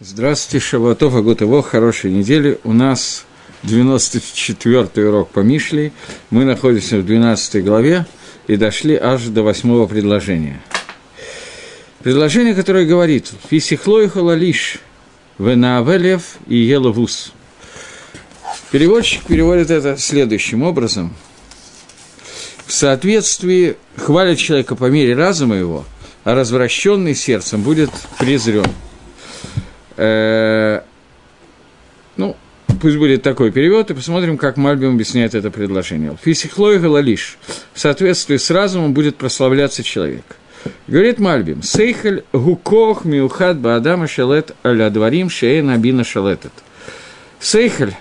Здравствуйте, Шаватов, Агутово, хорошей недели. У нас 94-й урок по Мишле. Мы находимся в 12 главе и дошли аж до восьмого предложения. Предложение, которое говорит «Фисихлой халалиш, венаавелев и еловус». Переводчик переводит это следующим образом. В соответствии хвалит человека по мере разума его, а развращенный сердцем будет презрен – ну, пусть будет такой перевод, и посмотрим, как Мальбим объясняет это предложение. Фисихлой галалиш. В соответствии с разумом будет прославляться человек. Говорит Мальбим, Сейхель гукох миухад баадама шалет аля дворим шеен абина шалетет. Сейхель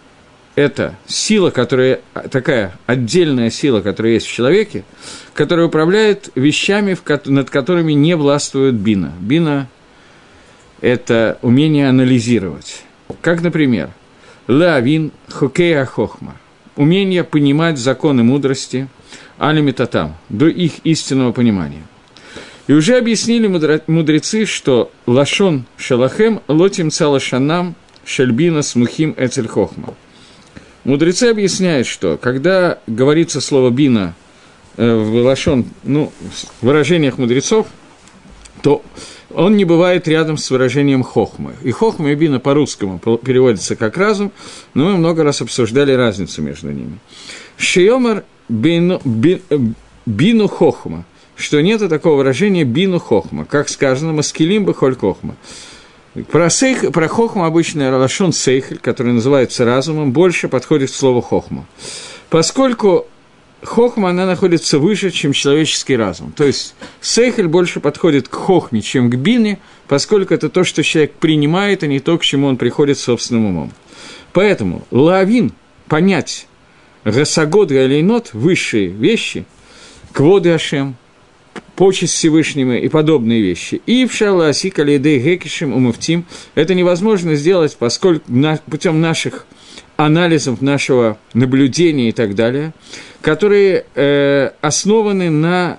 – это сила, которая, такая отдельная сила, которая есть в человеке, которая управляет вещами, над которыми не властвует бина. Бина это умение анализировать. Как, например, лавин хокея хохма, умение понимать законы мудрости, алимитатам, до их истинного понимания. И уже объяснили мудрецы, что лашон шалахем лотим цалашанам шельбина смухим эцель хохма. Мудрецы объясняют, что когда говорится слово бина э, в лашон, ну, в выражениях мудрецов, то он не бывает рядом с выражением хохмы. И хохма и бина по-русскому переводится как разум, но мы много раз обсуждали разницу между ними. Шиомар бину, би, бину хохма, что нет такого выражения бину хохма, как сказано маскилим бахоль хохма. Про, сейх, про хохма обычно ралашон сейхель, который называется разумом, больше подходит к слову хохма. Поскольку хохма, она находится выше, чем человеческий разум. То есть сейхель больше подходит к хохме, чем к бине, поскольку это то, что человек принимает, а не то, к чему он приходит собственным умом. Поэтому лавин, понять Гасагод Галейнот, высшие вещи, Кводы Ашем, почесть Всевышнему и подобные вещи. И в Шаласи Калейдей Гекишем Умуфтим это невозможно сделать, поскольку путем наших анализов, нашего наблюдения и так далее, которые э, основаны на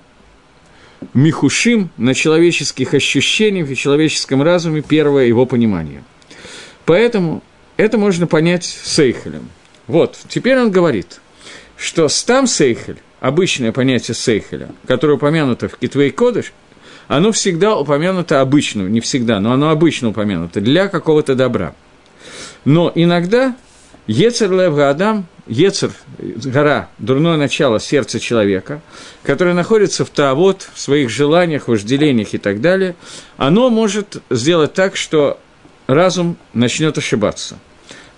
михушим, на человеческих ощущениях и человеческом разуме, первое его понимание. Поэтому это можно понять сейхелем. Вот, теперь он говорит, что стам сейхель, обычное понятие сейхеля, которое упомянуто в Китвей Кодыш, оно всегда упомянуто обычно, не всегда, но оно обычно упомянуто для какого-то добра. Но иногда Ецер Лев Адам, Ецер, гора, дурное начало сердца человека, которое находится в Таавот, в своих желаниях, вожделениях и так далее, оно может сделать так, что разум начнет ошибаться.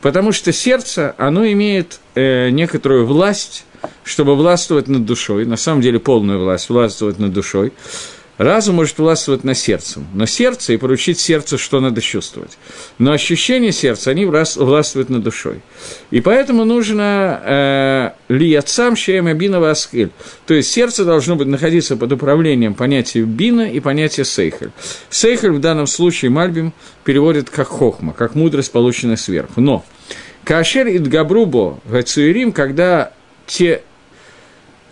Потому что сердце, оно имеет э, некоторую власть, чтобы властвовать над душой, на самом деле полную власть, властвовать над душой. Разум может властвовать на сердцем, но сердце и поручить сердцу, что надо чувствовать. Но ощущения сердца, они властвуют над душой. И поэтому нужно э, лияцам шеем бина аскель. То есть сердце должно быть находиться под управлением понятия бина и понятия сейхель. Сейхель в данном случае Мальбим переводит как хохма, как мудрость, полученная сверху. Но Кашер и Дгабрубо Гацуирим, когда те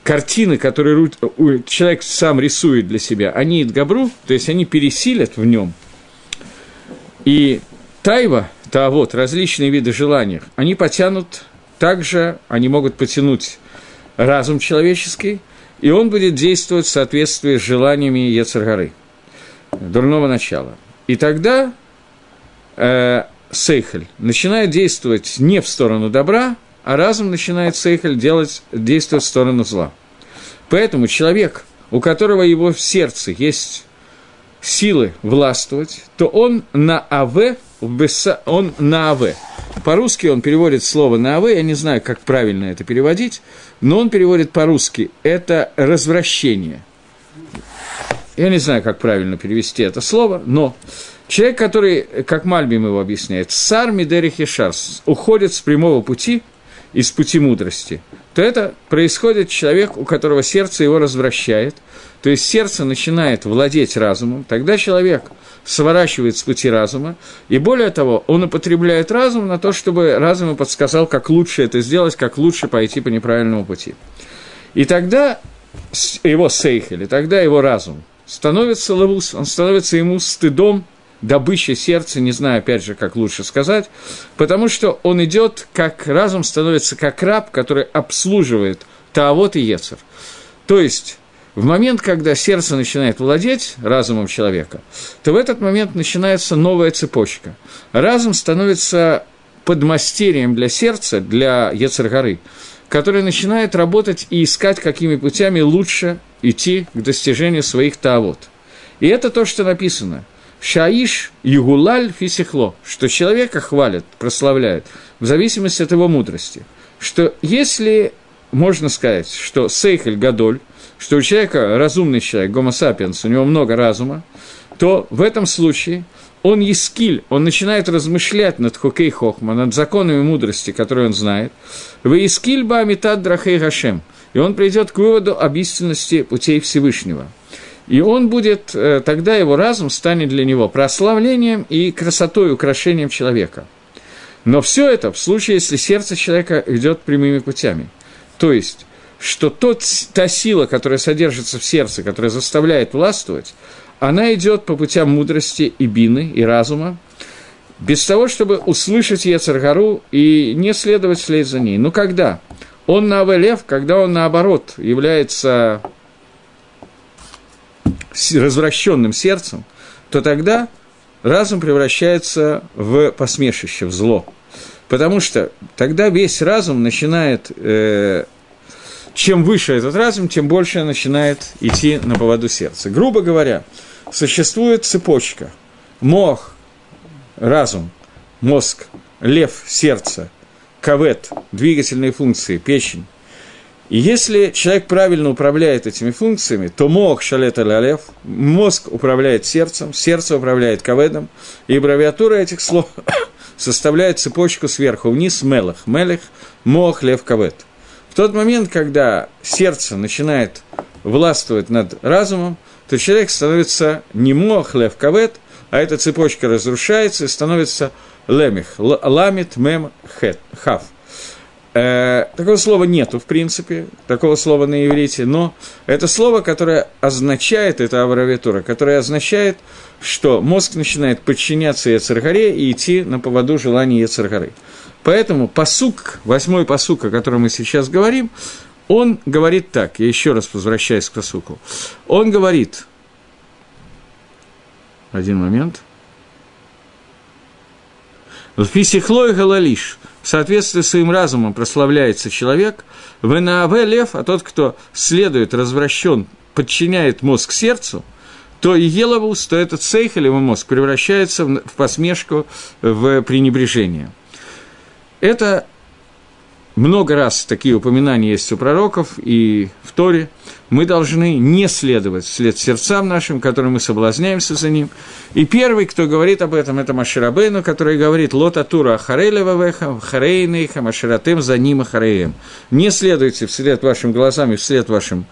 картины, которые человек сам рисует для себя, они идгабру, то есть они пересилят в нем. И тайва, та вот, различные виды желаний, они потянут также, они могут потянуть разум человеческий, и он будет действовать в соответствии с желаниями Ецаргары, дурного начала. И тогда э, Сейхель начинает действовать не в сторону добра, а разум начинает сейхель делать, действовать в сторону зла. Поэтому человек, у которого его в сердце есть силы властвовать, то он на АВ, он на АВ. По-русски он переводит слово на АВ, я не знаю, как правильно это переводить, но он переводит по-русски это развращение. Я не знаю, как правильно перевести это слово, но человек, который, как Мальбим его объясняет, сар Мидерихи Шарс, уходит с прямого пути – из пути мудрости, то это происходит человек, у которого сердце его развращает, то есть сердце начинает владеть разумом, тогда человек сворачивает с пути разума, и более того, он употребляет разум на то, чтобы разум ему подсказал, как лучше это сделать, как лучше пойти по неправильному пути. И тогда его сейхель, и тогда его разум становится лавус, он становится ему стыдом добыча сердца, не знаю, опять же, как лучше сказать, потому что он идет, как разум становится как раб, который обслуживает Таавот и Ецер. То есть, в момент, когда сердце начинает владеть разумом человека, то в этот момент начинается новая цепочка. Разум становится подмастерием для сердца, для Ецергары, который начинает работать и искать, какими путями лучше идти к достижению своих таавот. И это то, что написано. Шаиш югулаль фисихло, что человека хвалят, прославляют, в зависимости от его мудрости. Что если можно сказать, что Сейхель Гадоль, что у человека разумный человек, гомо сапиенс, у него много разума, то в этом случае он ескиль, он начинает размышлять над хокей хохма, над законами мудрости, которые он знает. Вы ескиль ба амитат драхей гашем. И он придет к выводу об истинности путей Всевышнего. И он будет, э, тогда его разум станет для него прославлением и красотой, украшением человека. Но все это в случае, если сердце человека идет прямыми путями. То есть, что тот, та сила, которая содержится в сердце, которая заставляет властвовать, она идет по путям мудрости и бины, и разума, без того, чтобы услышать Ецаргару и не следовать вслед за ней. Ну, когда? Он на Авелев, когда он, наоборот, является развращенным сердцем, то тогда разум превращается в посмешище, в зло. Потому что тогда весь разум начинает э, чем выше этот разум, тем больше начинает идти на поводу сердца. Грубо говоря, существует цепочка. Мох, разум, мозг, лев, сердце, кавет, двигательные функции, печень. И если человек правильно управляет этими функциями, то мох шалет лев, мозг управляет сердцем, сердце управляет каведом, и аббревиатура этих слов составляет цепочку сверху вниз мелах, мелех, мох, лев, кавет – в тот момент, когда сердце начинает властвовать над разумом, то человек становится не мох лев кавет, а эта цепочка разрушается и становится лемих, ламит мем хет, хав. Э, такого слова нету, в принципе, такого слова на иврите, но это слово, которое означает, это аббревиатура, которое означает, что мозг начинает подчиняться Ецаргаре и идти на поводу желаний Ецаргары. Поэтому посук, восьмой посук, о котором мы сейчас говорим, он говорит так, я еще раз возвращаюсь к посуку, он говорит, один момент, в писихлой галалиш, в соответствии с своим разумом прославляется человек, в НАВ лев, а тот, кто следует, развращен, подчиняет мозг сердцу, то и еловус, то этот сейхалевый мозг превращается в посмешку, в пренебрежение – это много раз такие упоминания есть у пророков и в Торе. Мы должны не следовать вслед сердцам нашим, которым мы соблазняемся за ним. И первый, кто говорит об этом, это Моше Рабейну, который говорит «לא תתורו אחרי לבבכם ואחרי עיניכם אשר אתם זונים אחריהם». Не следуйте вслед вашим глазам и вслед вашим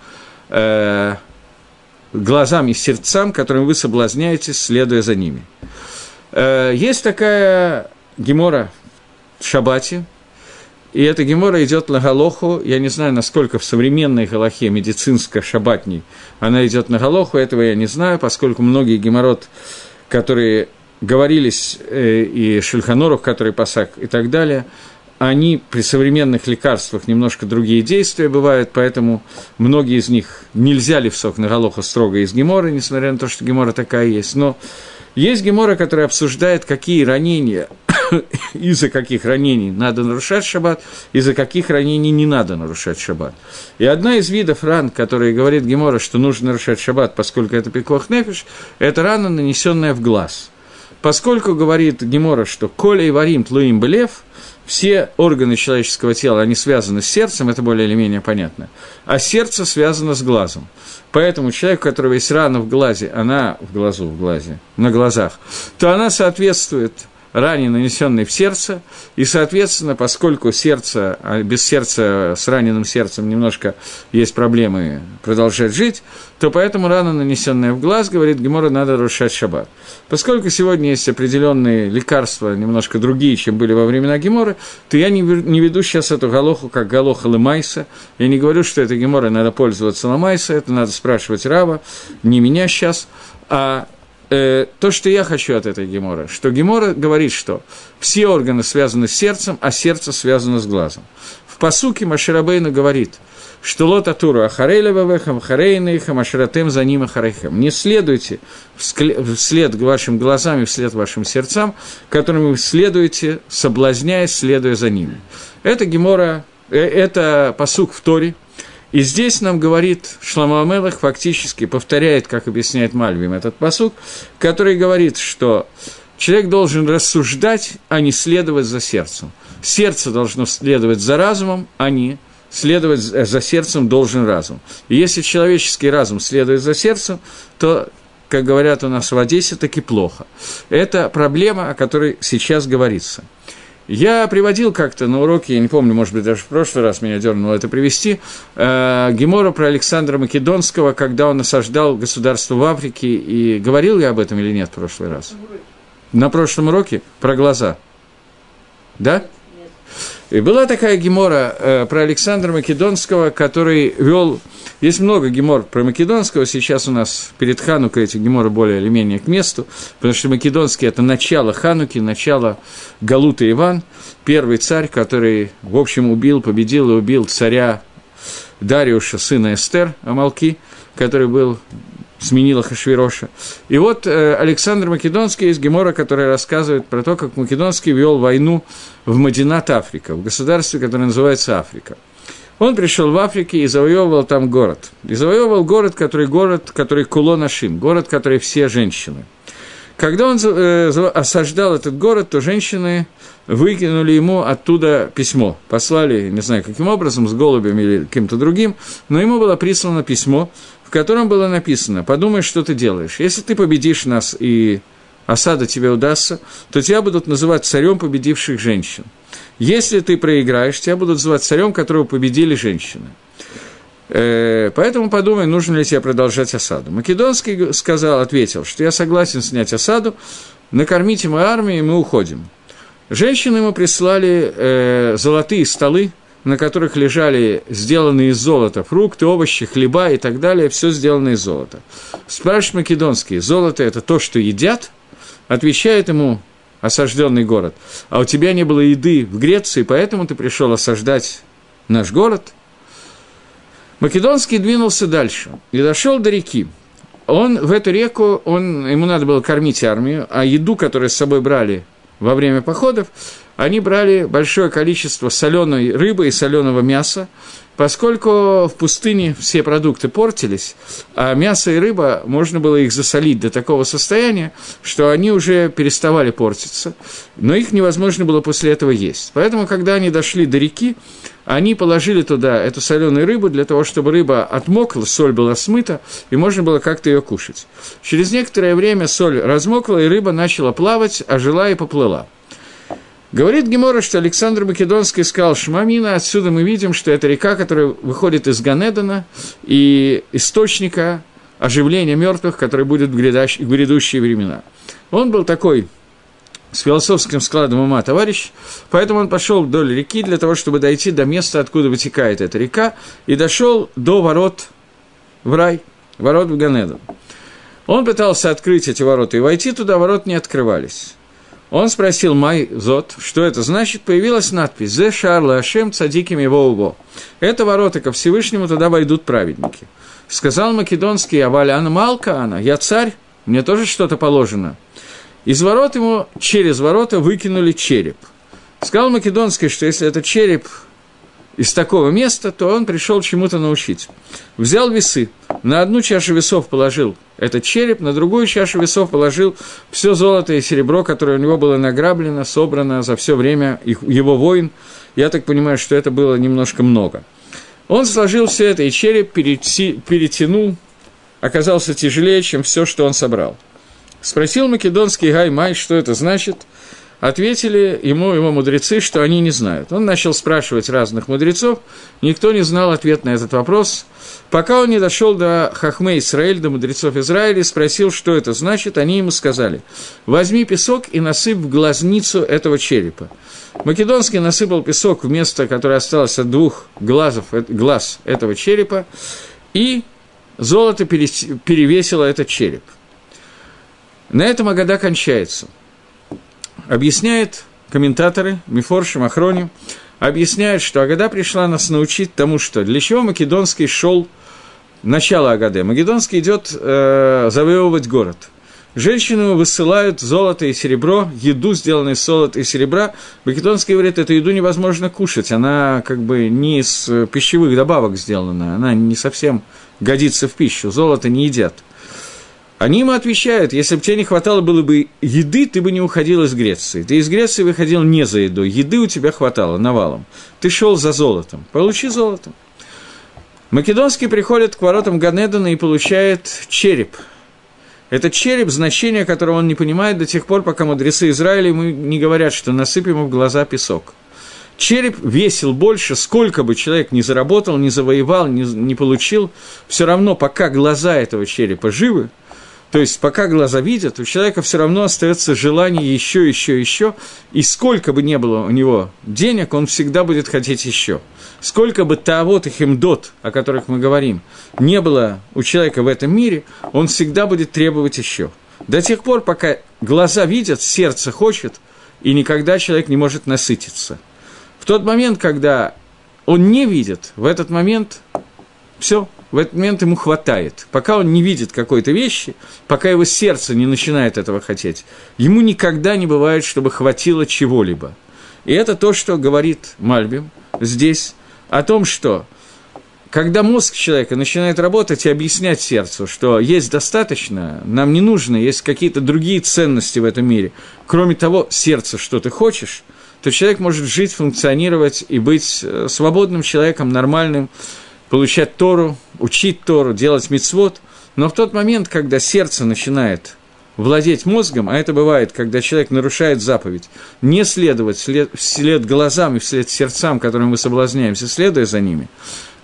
э, глазам и сердцам, которым вы соблазняетесь, следуя за ними. Э, есть такая гемора шабате, и эта гемора идет на Галоху. Я не знаю, насколько в современной Галахе, медицинско-шабатней, она идет на Галоху, этого я не знаю, поскольку многие геморрот, которые говорились, э, и Шульханорух, который пасак и так далее, они при современных лекарствах немножко другие действия бывают, поэтому многие из них нельзя ли в сок на Галоху строго из геморы, несмотря на то, что гемора такая есть. Но есть гемора, которая обсуждает, какие ранения из-за каких ранений надо нарушать шаббат, из-за каких ранений не надо нарушать шаббат. И одна из видов ран, которые говорит Гемора, что нужно нарушать шаббат, поскольку это пикох нефиш, это рана, нанесенная в глаз. Поскольку говорит Гемора, что коля и варим тлуим белев, все органы человеческого тела, они связаны с сердцем, это более или менее понятно, а сердце связано с глазом. Поэтому человек, у которого есть рана в глазе, она в глазу, в глазе, на глазах, то она соответствует ране, нанесенной в сердце, и, соответственно, поскольку сердце, а без сердца, с раненым сердцем немножко есть проблемы продолжать жить, то поэтому рана, нанесенная в глаз, говорит Гемора, надо нарушать шаббат. Поскольку сегодня есть определенные лекарства, немножко другие, чем были во времена Геморы, то я не, веду сейчас эту галоху как галоха лымайса. Я не говорю, что это Гемора надо пользоваться למעשה, это надо спрашивать Рава, не меня сейчас, а э, то, что я хочу от этой Гемора, что Гемора говорит, что все органы связаны с сердцем, а сердце связано с глазом. В пасуке Моше Рабейну говорит, что לא תתורו אחרי לבבכם ואחרי עיניכם אשר אתם זונים אחריהם. Не следуйте вслед вашим глазам и вслед вашим сердцам, которым вы следуете, соблазняясь, следуя за ними. Это Гемора, э, это посук в Торе, и здесь нам говорит Шламу Амелах, фактически повторяет, как объясняет Мальвим, этот посук, который говорит, что человек должен рассуждать, а не следовать за сердцем. Сердце должно следовать за разумом, а не следовать за сердцем должен разум. И если человеческий разум следует за сердцем, то, как говорят у нас в Одессе, таки плохо. Это проблема, о которой сейчас говорится – я приводил как-то на уроке, я не помню, может быть, даже в прошлый раз меня дернуло это привести, э, Гемора про Александра Македонского, когда он осаждал государство в Африке, и говорил я об этом или нет в прошлый раз? На прошлом уроке про глаза. Да? И была такая гемора э, про Александра Македонского, который вел... Есть много гемор про Македонского, сейчас у нас перед Ханукой эти геморы более или менее к месту, потому что Македонский – это начало Хануки, начало Галута Иван, первый царь, который, в общем, убил, победил и убил царя Дариуша, сына Эстер Амалки, который был сменила Хашвироша. И вот э, Александр Македонский из Гемора, который рассказывает про то, как Македонский вел войну в Мадинат Африка, в государстве, которое называется Африка. Он пришел в Африку и завоевывал там город. И завоевывал город, который город, который Кулонашим, город, который все женщины. Когда он э, осаждал этот город, то женщины выкинули ему оттуда письмо. Послали, не знаю каким образом, с голубем или каким-то другим, но ему было прислано письмо, в котором было написано «Подумай, что ты делаешь. Если ты победишь нас и осада тебе удастся, то тебя будут называть царем победивших женщин. Если ты проиграешь, тебя будут называть царем, которого победили женщины. Э, поэтому подумай, нужно ли тебе продолжать осаду. Македонский сказал, ответил, что я согласен снять осаду, накормите мою армию, и мы уходим. Женщины ему прислали э, золотые столы, на которых лежали сделанные из золота фрукты, овощи, хлеба и так далее, все сделано из золота. Спрашивает Македонский, золото – это то, что едят? Отвечает ему осажденный город, а у тебя не было еды в Греции, поэтому ты пришел осаждать наш город? Македонский двинулся дальше и дошел до реки. Он в эту реку, он, ему надо было кормить армию, а еду, которую с собой брали во время походов, они брали большое количество соленой рыбы и соленого мяса, поскольку в пустыне все продукты портились, а мясо и рыба, можно было их засолить до такого состояния, что они уже переставали портиться, но их невозможно было после этого есть. Поэтому, когда они дошли до реки, они положили туда эту соленую рыбу для того, чтобы рыба отмокла, соль была смыта, и можно было как-то ее кушать. Через некоторое время соль размокла, и рыба начала плавать, ожила и поплыла. Говорит Гемора, что Александр Македонский сказал Шмамина, отсюда мы видим, что это река, которая выходит из Ганедана и источника оживления мертвых, который будет в грядущие времена. Он был такой с философским складом ума товарищ, поэтому он пошел вдоль реки для того, чтобы дойти до места, откуда вытекает эта река, и дошел до ворот в рай, ворот в Ганедан. Он пытался открыть эти ворота и войти туда, ворот не открывались. Он спросил Май Зот, что это значит, появилась надпись «Зе Шарла Ашем Цадиким его уго». Это ворота ко Всевышнему, туда войдут праведники. Сказал македонский Авалян Малка она, я царь, мне тоже что-то положено. Из ворот ему через ворота выкинули череп. Сказал Македонский, что если это череп из такого места, то он пришел чему-то научить. Взял весы, на одну чашу весов положил этот череп, на другую чашу весов положил все золото и серебро, которое у него было награблено, собрано за все время его войн. Я так понимаю, что это было немножко много. Он сложил все это, и череп перетянул, оказался тяжелее, чем все, что он собрал. Спросил македонский Гаймай, что это значит – Ответили ему его мудрецы, что они не знают. Он начал спрашивать разных мудрецов, никто не знал ответ на этот вопрос. Пока он не дошел до Хахме Исраэль, до мудрецов Израиля, спросил, что это значит, они ему сказали, возьми песок и насыпь в глазницу этого черепа. Македонский насыпал песок в место, которое осталось от двух глазов, глаз этого черепа, и золото перевесило этот череп – На этом Агада кончается. Объясняет комментаторы, Мифорши, Махрони, объясняют, что Агада пришла нас научить тому, что для чего Македонский шел начало Агаде. Македонский идет э, завоевывать город. Женщину высылают золото и серебро, еду, сделанную из золота и серебра. Македонский говорит, эту еду невозможно кушать, она как бы не из пищевых добавок сделана, она не совсем годится в пищу, золото не едят. Они ему отвечают, если бы тебе не хватало было бы еды, ты бы не уходил из Греции. Ты из Греции выходил не за едой, еды у тебя хватало навалом. Ты шел за золотом, получи золото. Македонский приходит к воротам Ганедана и получает череп. Это череп, значение которого он не понимает до тех пор, пока мудрецы Израиля ему не говорят, что насыпем ему в глаза песок. Череп весил больше, сколько бы человек ни заработал, ни завоевал, ни, не получил, все равно, пока глаза этого черепа живы, то есть, пока глаза видят, у человека все равно остается желание еще, еще, еще, и сколько бы ни было у него денег, он всегда будет хотеть еще. Сколько бы тавот и химдот, о которых мы говорим, не было у человека в этом мире, он всегда будет требовать еще. До тех пор, пока глаза видят, сердце хочет, и никогда человек не может насытиться. В тот момент, когда он не видит, в этот момент все, в этот момент ему хватает. Пока он не видит какой-то вещи, пока его сердце не начинает этого хотеть, ему никогда не бывает, чтобы хватило чего-либо. И это то, что говорит Мальбим здесь, о том, что когда мозг человека начинает работать и объяснять сердцу, что есть достаточно, нам не нужно, есть какие-то другие ценности в этом мире, кроме того сердца, что ты хочешь, то человек может жить, функционировать и быть э, свободным человеком, нормальным, получать Тору, учить Тору, делать мицвод, но в тот момент, когда сердце начинает владеть мозгом, а это бывает, когда человек нарушает заповедь, не следовать вслед, вслед глазам и вслед сердцам, которым мы соблазняемся, следуя за ними,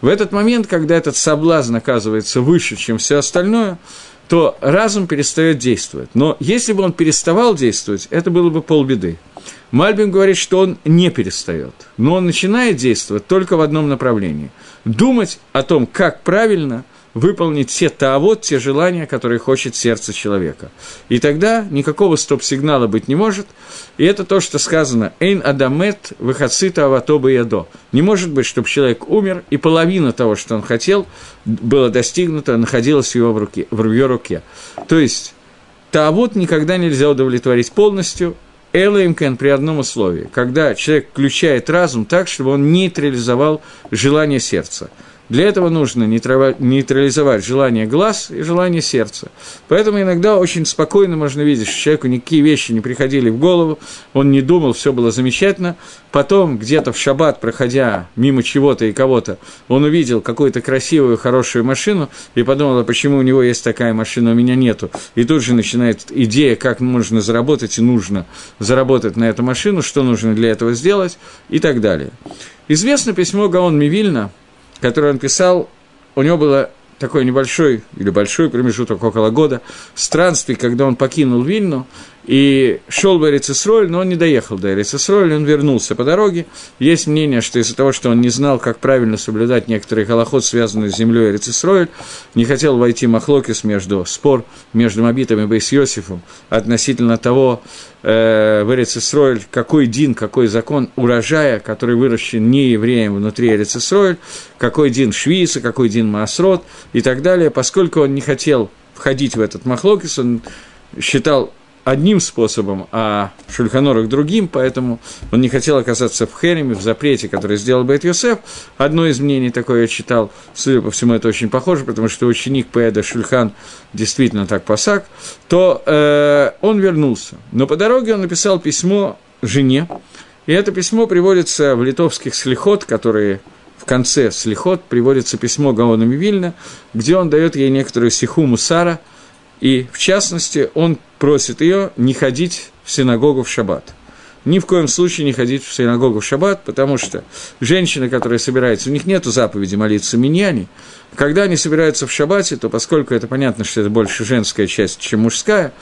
в этот момент, когда этот соблазн оказывается выше, чем все остальное, то разум перестает действовать. Но если бы он переставал действовать, это было бы полбеды. Мальбим говорит, что он не перестает, но он начинает действовать только в одном направлении – думать о том, как правильно выполнить все таавот, те желания, которые хочет сердце человека. И тогда никакого стоп-сигнала быть не может. И это то, что сказано «Эйн адамет выхацита аватоба ядо». Не может быть, чтобы человек умер, и половина того, что он хотел, было достигнуто, находилась в его, в руке, в ее руке. То есть, таавот никогда нельзя удовлетворить полностью, Элэймкен при одном условии, когда человек включает разум так, чтобы он нейтрализовал желание сердца – для этого нужно нейтрализовать желание глаз и желание сердца. Поэтому иногда очень спокойно можно видеть, что человеку никакие вещи не приходили в голову, он не думал, все было замечательно. Потом, где-то в шаббат, проходя мимо чего-то и кого-то, он увидел какую-то красивую, хорошую машину и подумал, а почему у него есть такая машина, у меня нету. И тут же начинает идея, как можно заработать и нужно заработать на эту машину, что нужно для этого сделать и так далее. Известно письмо Гаон Мивильна – который он писал, у него было такой небольшой или большой промежуток, около года, странствий, когда он покинул Вильну, и шел в Эрицесроль, но он не доехал до Эрицесроль, он вернулся по дороге. Есть мнение, что из-за того, что он не знал, как правильно соблюдать некоторые голоход, связанные с землей Эрицесроль, не хотел войти Махлокис между, спор между Мобитом и Бейс относительно того, э, в Эрицесроль, какой дин, какой закон урожая, который выращен не евреем внутри Эрицесроль, какой дин Швица, какой дин Маасрот и так далее. Поскольку он не хотел входить в этот Махлокис, он считал одним способом, а Шульханорах другим, поэтому он не хотел оказаться в Хереме, в запрете, который сделал Бет Йосеф. Одно из мнений такое я читал, судя по всему, это очень похоже, потому что ученик Пэда Шульхан действительно так посак, то э, он вернулся. Но по дороге он написал письмо жене, и это письмо приводится в литовских слихот, которые в конце слихот приводится письмо Гаона Вильна, где он дает ей некоторую сиху мусара – и, в частности, он просит ее не ходить в синагогу в шаббат. Ни в коем случае не ходить в синагогу в шаббат, потому что женщины, которые собираются, у них нет заповеди молиться миньяне. Когда они собираются в шаббате, то поскольку это понятно, что это больше женская часть, чем мужская,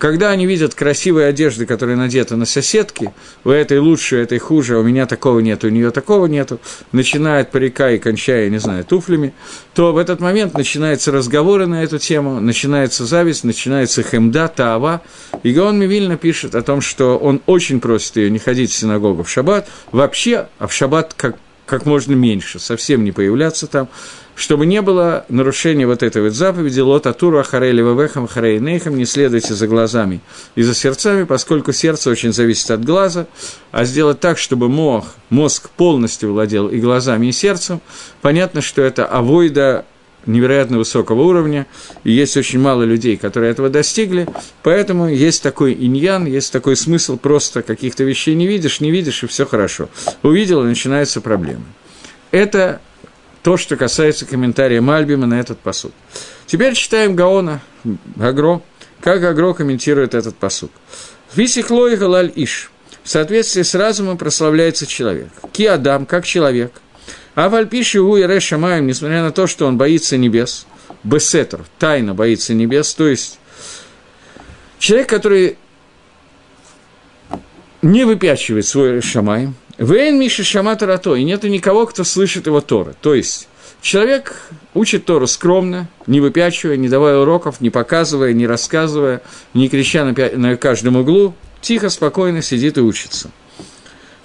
Когда они видят красивые одежды, которые надеты на соседки, у этой лучше, у этой хуже, у меня такого нет, у нее такого нету, начиная от парика и кончая, не знаю, туфлями, то в этот момент начинаются разговоры на эту тему, начинается зависть, начинается хемда, таава. И Гаон Мивильна пишет о том, что он очень просит ее не ходить в синагогу в шаббат, вообще, а в шаббат как, как можно меньше, совсем не появляться там, чтобы не было нарушения вот этой вот заповеди «Лот атуру ахарели вевехам харей нейхам» не следуйте за глазами и за сердцами, поскольку сердце очень зависит от глаза, а сделать так, чтобы мозг, мозг полностью владел и глазами, и сердцем, понятно, что это авойда невероятно высокого уровня, и есть очень мало людей, которые этого достигли, поэтому есть такой иньян, есть такой смысл, просто каких-то вещей не видишь, не видишь, и все хорошо. Увидел, и начинаются проблемы. Это то, что касается комментария Мальбима на этот посуд. Теперь читаем Гаона, Агро, как Агро комментирует этот посуд. Висихлой галаль иш. В соответствии с разумом прославляется человек. Ки Адам, как человек. А вальпиши у Ире Шамаем, несмотря на то, что он боится небес, бесетр, тайно боится небес, то есть человек, который не выпячивает свой Шамаем, Вейн Миша Шамата Рато, и нет никого, кто слышит его Тора. То есть, человек учит Тору скромно, не выпячивая, не давая уроков, не показывая, не рассказывая, не крича на, на каждом углу, тихо, спокойно сидит и учится.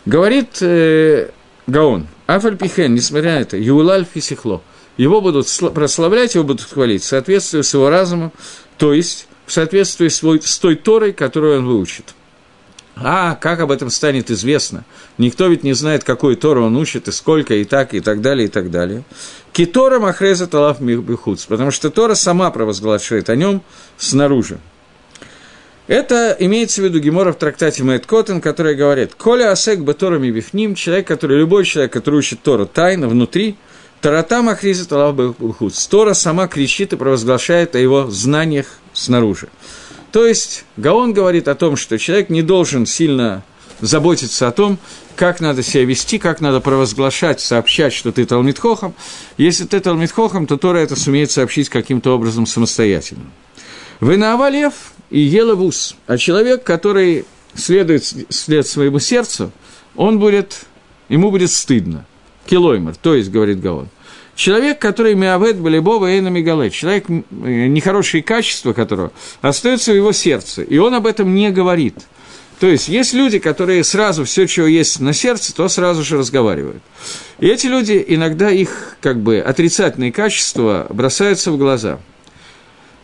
Говорит э, Гаон, Афальпихен, несмотря на это, Юлаль Фисихло, его будут прославлять, его будут хвалить в соответствии с его разумом, то есть в соответствии с той Торой, которую он выучит. А как об этом станет известно? Никто ведь не знает, какую Тору он учит, и сколько, и так, и так далее, и так далее. Китора Махреза Талав Михбихуц, потому что Тора сама провозглашает о нем снаружи. Это имеется в виду Гемора в трактате Мэйд Коттен, который говорит, «Коля асек беторами бифним» – человек, который, любой человек, который учит Тору тайно, внутри, Тарата Махриза Талав Бихуц. Тора сама кричит и провозглашает о его знаниях снаружи. То есть Гаон говорит о том, что человек не должен сильно заботиться о том, как надо себя вести, как надо провозглашать, сообщать, что ты Талмитхохом. Если ты Талмитхохом, то Тора это сумеет сообщить каким-то образом самостоятельно. Вы на Авалев и Елавус, а человек, который следует след своему сердцу, он будет, ему будет стыдно. Килоймер, то есть, говорит Гаон. Человек, который миавет балибова эйна мигалет, человек, нехорошие качества которого остаются в его сердце, и он об этом не говорит. То есть, есть люди, которые сразу все, чего есть на сердце, то сразу же разговаривают. И эти люди, иногда их, как бы, отрицательные качества бросаются в глаза.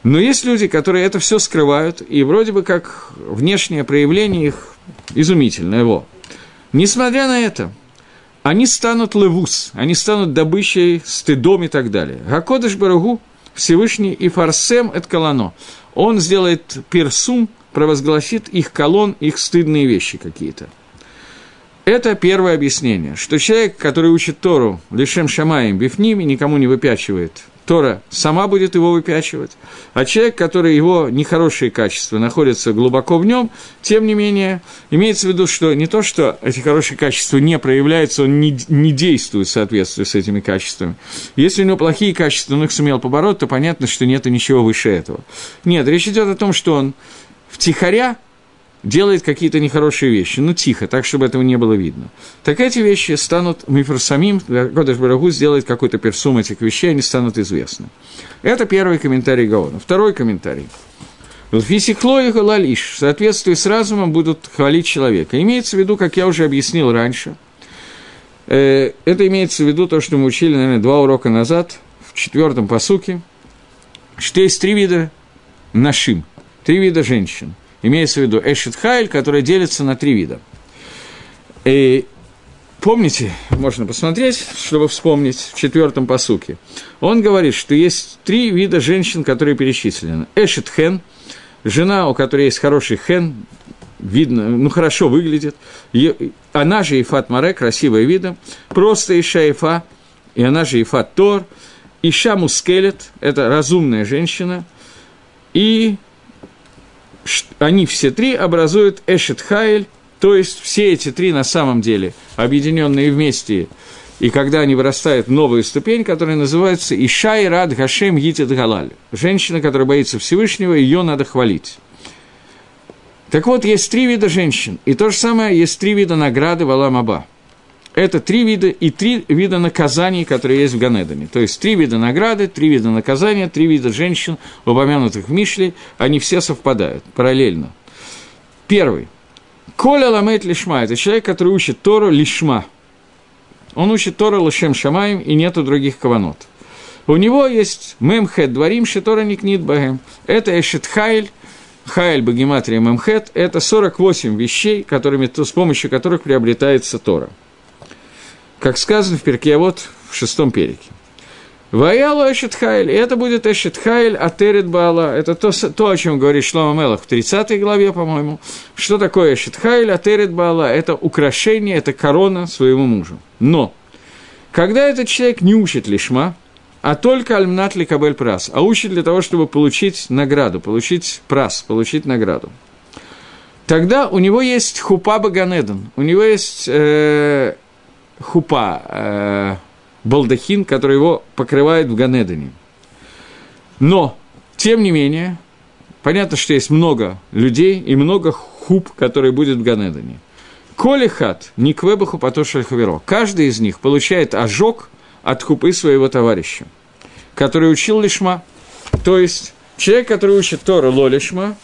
Но есть люди, которые это все скрывают, и вроде бы как внешнее проявление их изумительное. Его. Несмотря на это, они станут левус, они станут добычей, стыдом и так далее. Гакодыш Барагу, Всевышний и Фарсем это колоно. Он сделает персум, провозгласит их колон, их стыдные вещи какие-то. Это первое объяснение, что человек, который учит Тору лишем шамаем бифними, никому не выпячивает Тора сама будет его выпячивать, а человек, который его нехорошие качества находятся глубоко в нем, тем не менее, имеется в виду, что не то, что эти хорошие качества не проявляются, он не, не действует в соответствии с этими качествами. Если у него плохие качества, он их сумел побороть, то понятно, что нет ничего выше этого. Нет, речь идет о том, что он втихаря делает какие-то нехорошие вещи, ну тихо, так, чтобы этого не было видно. Так эти вещи станут мифросамим, Кодыш Барагу сделает какой-то персум этих вещей, они станут известны. Это первый комментарий Гаона. Второй комментарий. Фисикло и галалиш в соответствии с разумом будут хвалить человека. Имеется в виду, как я уже объяснил раньше, э, это имеется в виду то, что мы учили, наверное, два урока назад, в четвертом посуке, что есть три вида нашим, три вида женщин. Имеется в виду Эшет Хайль, которая делится на три вида. И помните, можно посмотреть, чтобы вспомнить, в четвертом посуке. Он говорит, что есть три вида женщин, которые перечислены. Эшет Хен, жена, у которой есть хороший хен, видно, ну, хорошо выглядит. Она же Ифат Маре, красивая видом. Просто Иша Ифа, и она же Ифат Тор. Иша Мускелет, это разумная женщина. И они все три образуют Эшет Хайль, то есть все эти три на самом деле, объединенные вместе, и когда они вырастают новую ступень, которая называется Ишай Рад Гашем Гитет Галаль. Женщина, которая боится Всевышнего, ее надо хвалить. Так вот, есть три вида женщин, и то же самое есть три вида награды в Аламаба. Это три вида и три вида наказаний, которые есть в Ганедане. То есть три вида награды, три вида наказания, три вида женщин, упомянутых в Мишле, они все совпадают параллельно. Первый. Коля ламет лишма – это человек, который учит Тору лишма. Он учит Тору лашем шамаем, и нету других каванот. У него есть мемхет дворим, шитора никнит багем. Это эшет хайль, хайль багематрия мемхет. Это 48 вещей, которыми, с помощью которых приобретается Тора – как сказано в перке, вот в шестом переке. Ваялу и это будет Эшет Хайль Атерет Баала. Это то, то, о чем говорит Шлома Мелах в 30 главе, по-моему. Что такое Эшет Хайль Атерет Баала? Это украшение, это корона своему мужу. Но, когда этот человек не учит лишма, а только альмнат ли кабель прас, а учит для того, чтобы получить награду, получить прас, получить награду. Тогда у него есть хупа Баганедон, у него есть э, хупа, э, балдахин, который его покрывает в Ганедане. Но, тем не менее, понятно, что есть много людей и много хуп, которые будет в Ганедане. Колихат, Никвеба Хупато Шальхаверо. Каждый из них получает ожог от хупы своего товарища, который учил лишма. То есть, человек, который учит Тору Лолишма,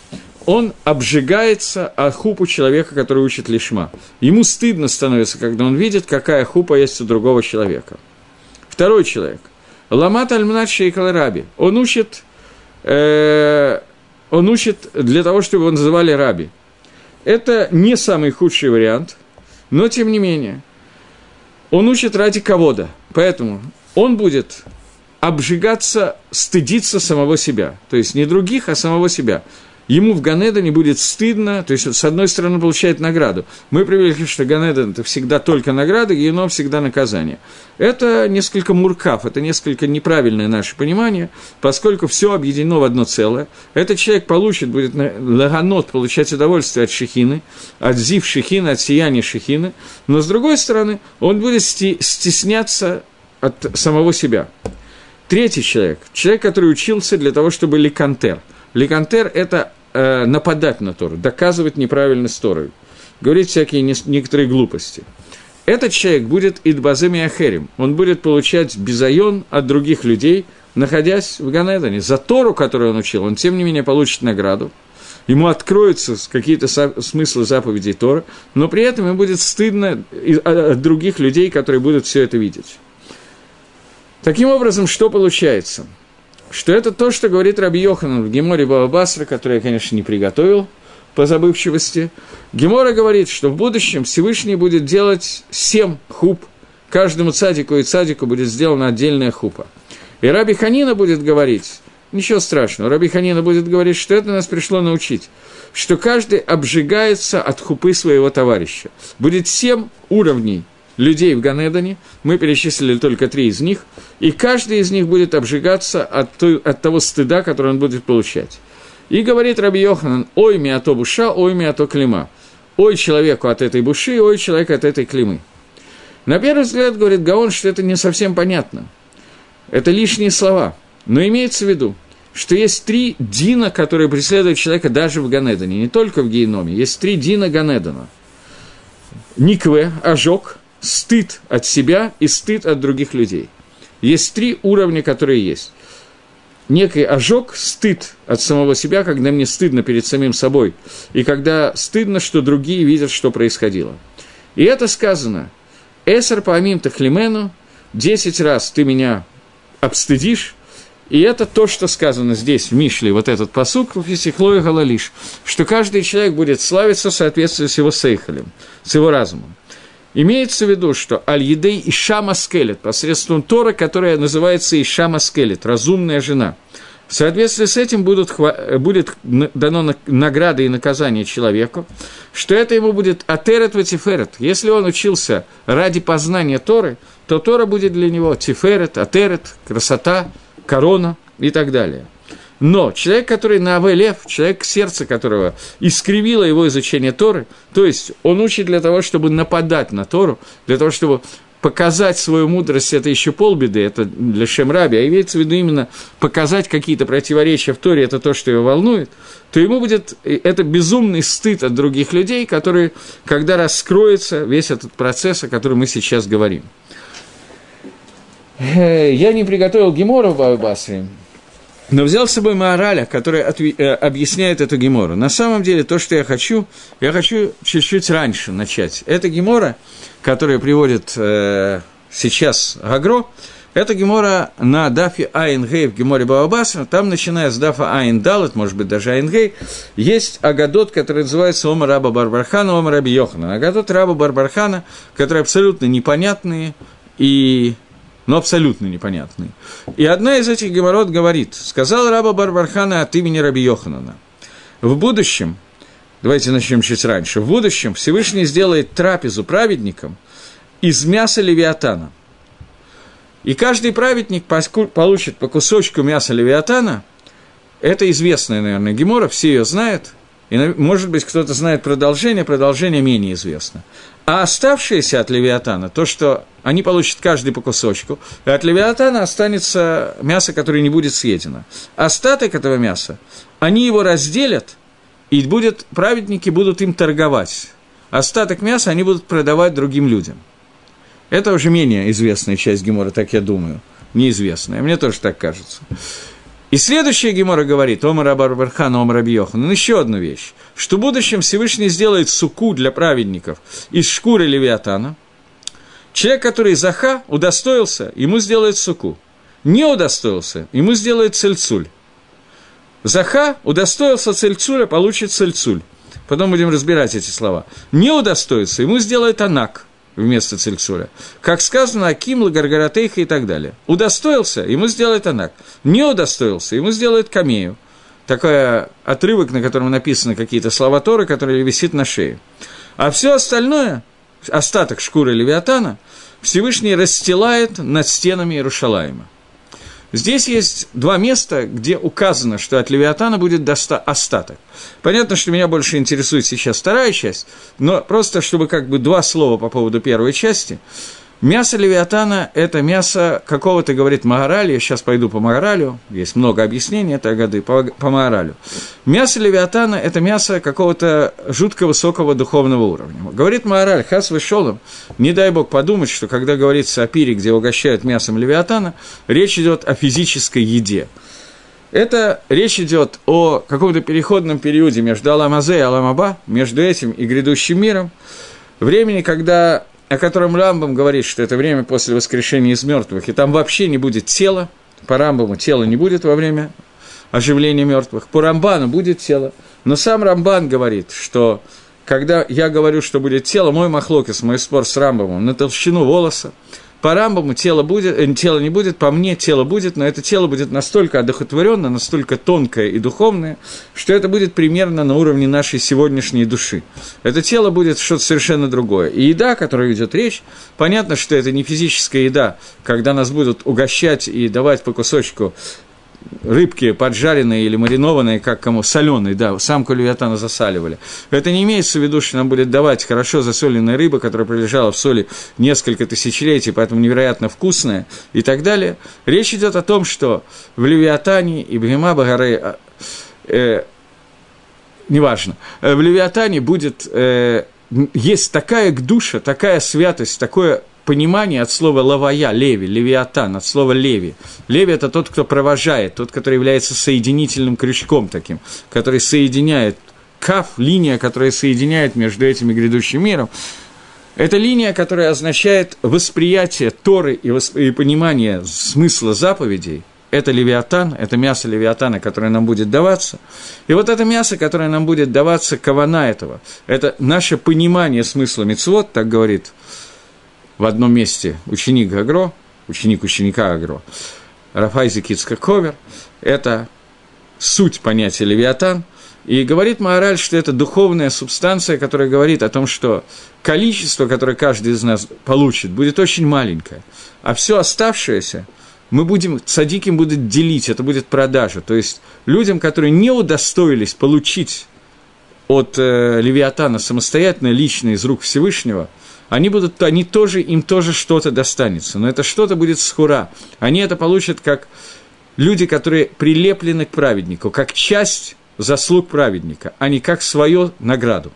он обжигается о хупу человека, который учит лишма. Ему стыдно становится, когда он видит, какая хупа есть у другого человека. Второй человек. Ламат Альмнат Раби. Он учит, э, он учит для того, чтобы его называли Раби. Это не самый худший вариант, но тем не менее. Он учит ради кого-то. Поэтому он будет обжигаться, стыдиться самого себя. То есть не других, а самого себя ему в Ганеда не будет стыдно, то есть, с одной стороны, он получает награду. Мы привыкли, что Ганеда – это всегда только награда, Геном – всегда наказание. Это несколько муркав, это несколько неправильное наше понимание, поскольку все объединено в одно целое. Этот человек получит, будет лаганот получать удовольствие от шехины, от зив шехины, от сияния шехины, но, с другой стороны, он будет стесняться от самого себя. Третий человек, человек, который учился для того, чтобы ликантер. Ликантер – это э, нападать на Тору, доказывать неправильность Торы, говорить всякие не, некоторые глупости. Этот человек будет идбаземи ахерим, он будет получать безайон от других людей, находясь в Ганедане. За Тору, которую он учил, он, тем не менее, получит награду, ему откроются какие-то смыслы заповедей Тора, но при этом ему будет стыдно от других людей, которые будут все это видеть. Таким образом, что получается – что это то, что говорит Раби Йоханан в Геморе Бабасра, который я, конечно, не приготовил по забывчивости. Гемора говорит, что в будущем Всевышний будет делать семь хуп, каждому цадику и цадику будет сделана отдельная хупа. И Раби Ханина будет говорить, ничего страшного, Раби Ханина будет говорить, что это нас пришло научить, что каждый обжигается от хупы своего товарища. Будет семь уровней – людей в Ганедане, мы перечислили только три из них, и каждый из них будет обжигаться от, той, от того стыда, который он будет получать. И говорит Раби Йоханан, ой ми ато буша, ой ми ато клима. Ой человеку от этой буши, ой человеку от этой климы. На первый взгляд, говорит Гаон, что это не совсем понятно. Это лишние слова. Но имеется в виду, что есть три дина, которые преследуют человека даже в Ганедане, не только в Гейноме. Есть три дина Ганедана. Никве, ожог, стыд от себя и стыд от других людей. Есть три уровня, которые есть. Некий ожог, стыд от самого себя, когда мне стыдно перед самим собой, и когда стыдно, что другие видят, что происходило. И это сказано «Эсар паамим тахлимену» «Десять раз ты меня обстыдишь», и это то, что сказано здесь, в Мишле, вот этот посук, в Фисихлое Галалиш, что каждый человек будет славиться в соответствии с его сейхалем, с его разумом. Имеется в виду, что Аль-Едей Иша Маскелет, посредством Тора, которая называется Иша Маскелет, разумная жена. В соответствии с этим будут, будет дано награда и наказание человеку, что это ему будет атерет ватиферет. Если он учился ради познания Торы, то Тора будет для него тиферет, атерет, красота, корона и так далее – но человек, который на лев, человек, сердце которого искривило его изучение Торы, то есть он учит для того, чтобы нападать на Тору, для того, чтобы показать свою мудрость – это еще полбеды, это для Шемраби, а имеется в виду именно показать какие-то противоречия в Торе, это то, что его волнует, то ему будет это безумный стыд от других людей, которые, когда раскроется весь этот процесс, о котором мы сейчас говорим. Э, я не приготовил гемору в Абасре, но взял с собой Маораля, который э, объясняет эту гемору. На самом деле, то, что я хочу, я хочу чуть-чуть раньше начать. Это гемора, которая приводит э, сейчас Гагро, это гемора на дафе Айн Гей в геморе Баабаса, там, начиная с дафа Айн Далет, может быть, даже Айн Гей, есть Агадот, который называется Ома Раба Барбархана, Ома Раби Йохана. Агадот Раба Барбархана, которые абсолютно непонятные и но абсолютно непонятные. И одна из этих геморрот говорит, сказал раба Барбархана от имени Раби Йоханана, в будущем, давайте начнем чуть раньше, в будущем Всевышний сделает трапезу праведникам из мяса левиатана. И каждый праведник получит по кусочку мяса левиатана, это известная, наверное, гемора, все ее знают, и, может быть, кто-то знает продолжение, продолжение менее известно. А оставшиеся от Левиатана, то, что они получат каждый по кусочку, и от Левиатана останется мясо, которое не будет съедено. Остаток этого мяса, они его разделят, и будет, праведники будут им торговать. Остаток мяса они будут продавать другим людям. Это уже менее известная часть Гемора, так я думаю. Неизвестная. Мне тоже так кажется. И следующая Гемора говорит, Омар Абарбархан, Омар Абьохан, еще одну вещь, что в будущем Всевышний сделает суку для праведников из шкуры Левиатана. Человек, который Заха удостоился, ему сделает суку. Не удостоился, ему сделает цельцуль. Заха удостоился цельцуля, получит цельцуль. Потом будем разбирать эти слова. Не удостоится, ему сделает анак вместо Цельцуля. Как сказано, Аким, Гаргаратейха и так далее. Удостоился, ему сделает Анак. Не удостоился, ему сделает Камею. Такой отрывок, на котором написаны какие-то слова Торы, который висит на шее. А все остальное, остаток шкуры Левиатана, Всевышний расстилает над стенами Иерушалаема. Здесь есть два места, где указано, что от Левиатана будет доста- остаток. Понятно, что меня больше интересует сейчас вторая часть, но просто чтобы как бы два слова по поводу первой части – Мясо левиатана – это мясо какого-то, говорит Магараль, я сейчас пойду по Магаралю, есть много объяснений этой годы, по, по Магаралю. Мясо левиатана – это мясо какого-то жутко высокого духовного уровня. Говорит Магараль, хас вышелом, не дай бог подумать, что когда говорится о пире, где угощают мясом левиатана, речь идет о физической еде. Это речь идет о каком-то переходном периоде между Аламазе и Аламаба, между этим и грядущим миром, времени, когда о котором Рамбам говорит, что это время после воскрешения из мертвых, и там вообще не будет тела, по Рамбаму тела не будет во время оживления мертвых, по Рамбану будет тело, но сам Рамбан говорит, что когда я говорю, что будет тело, мой махлокис, мой спор с Рамбамом на толщину волоса, по Рамбаму тело, будет, э, тело не будет, по мне тело будет, но это тело будет настолько одухотворенное, настолько тонкое и духовное, что это будет примерно на уровне нашей сегодняшней души. Это тело будет что-то совершенно другое. И еда, о которой идет речь, понятно, что это не физическая еда, когда нас будут угощать и давать по кусочку рыбки поджаренные или маринованные, как кому, соленые, да, самку левиатана засаливали. Это не имеется в виду, что нам будет давать хорошо засоленная рыба, которая пролежала в соли несколько тысячелетий, поэтому невероятно вкусная и так далее. Речь идет о том, что в Левиатане и Бхема Багаре, э, э, неважно, э, в Левиатане будет, э, есть такая душа, такая святость, такое понимание от слова «лавая», «леви», «левиатан», от слова «леви». Леви – это тот, кто провожает, тот, который является соединительным крючком таким, который соединяет каф, линия, которая соединяет между этим и грядущим миром. Это линия, которая означает восприятие Торы и, восп... и понимание смысла заповедей. Это левиатан, это мясо левиатана, которое нам будет даваться. И вот это мясо, которое нам будет даваться, кавана этого, это наше понимание смысла мецвод, так говорит в одном месте ученик Гагро, ученик ученика Агро, Рафайзи Кицкаковер, это суть понятия левиатан, и говорит Маораль, что это духовная субстанция, которая говорит о том, что количество, которое каждый из нас получит, будет очень маленькое, а все оставшееся мы будем, садиким будет делить, это будет продажа. То есть людям, которые не удостоились получить от э, Левиатана самостоятельно, лично из рук Всевышнего, они будут, они тоже, им тоже что-то достанется, но это что-то будет схура. Они это получат как люди, которые прилеплены к праведнику, как часть заслуг праведника, а не как свою награду.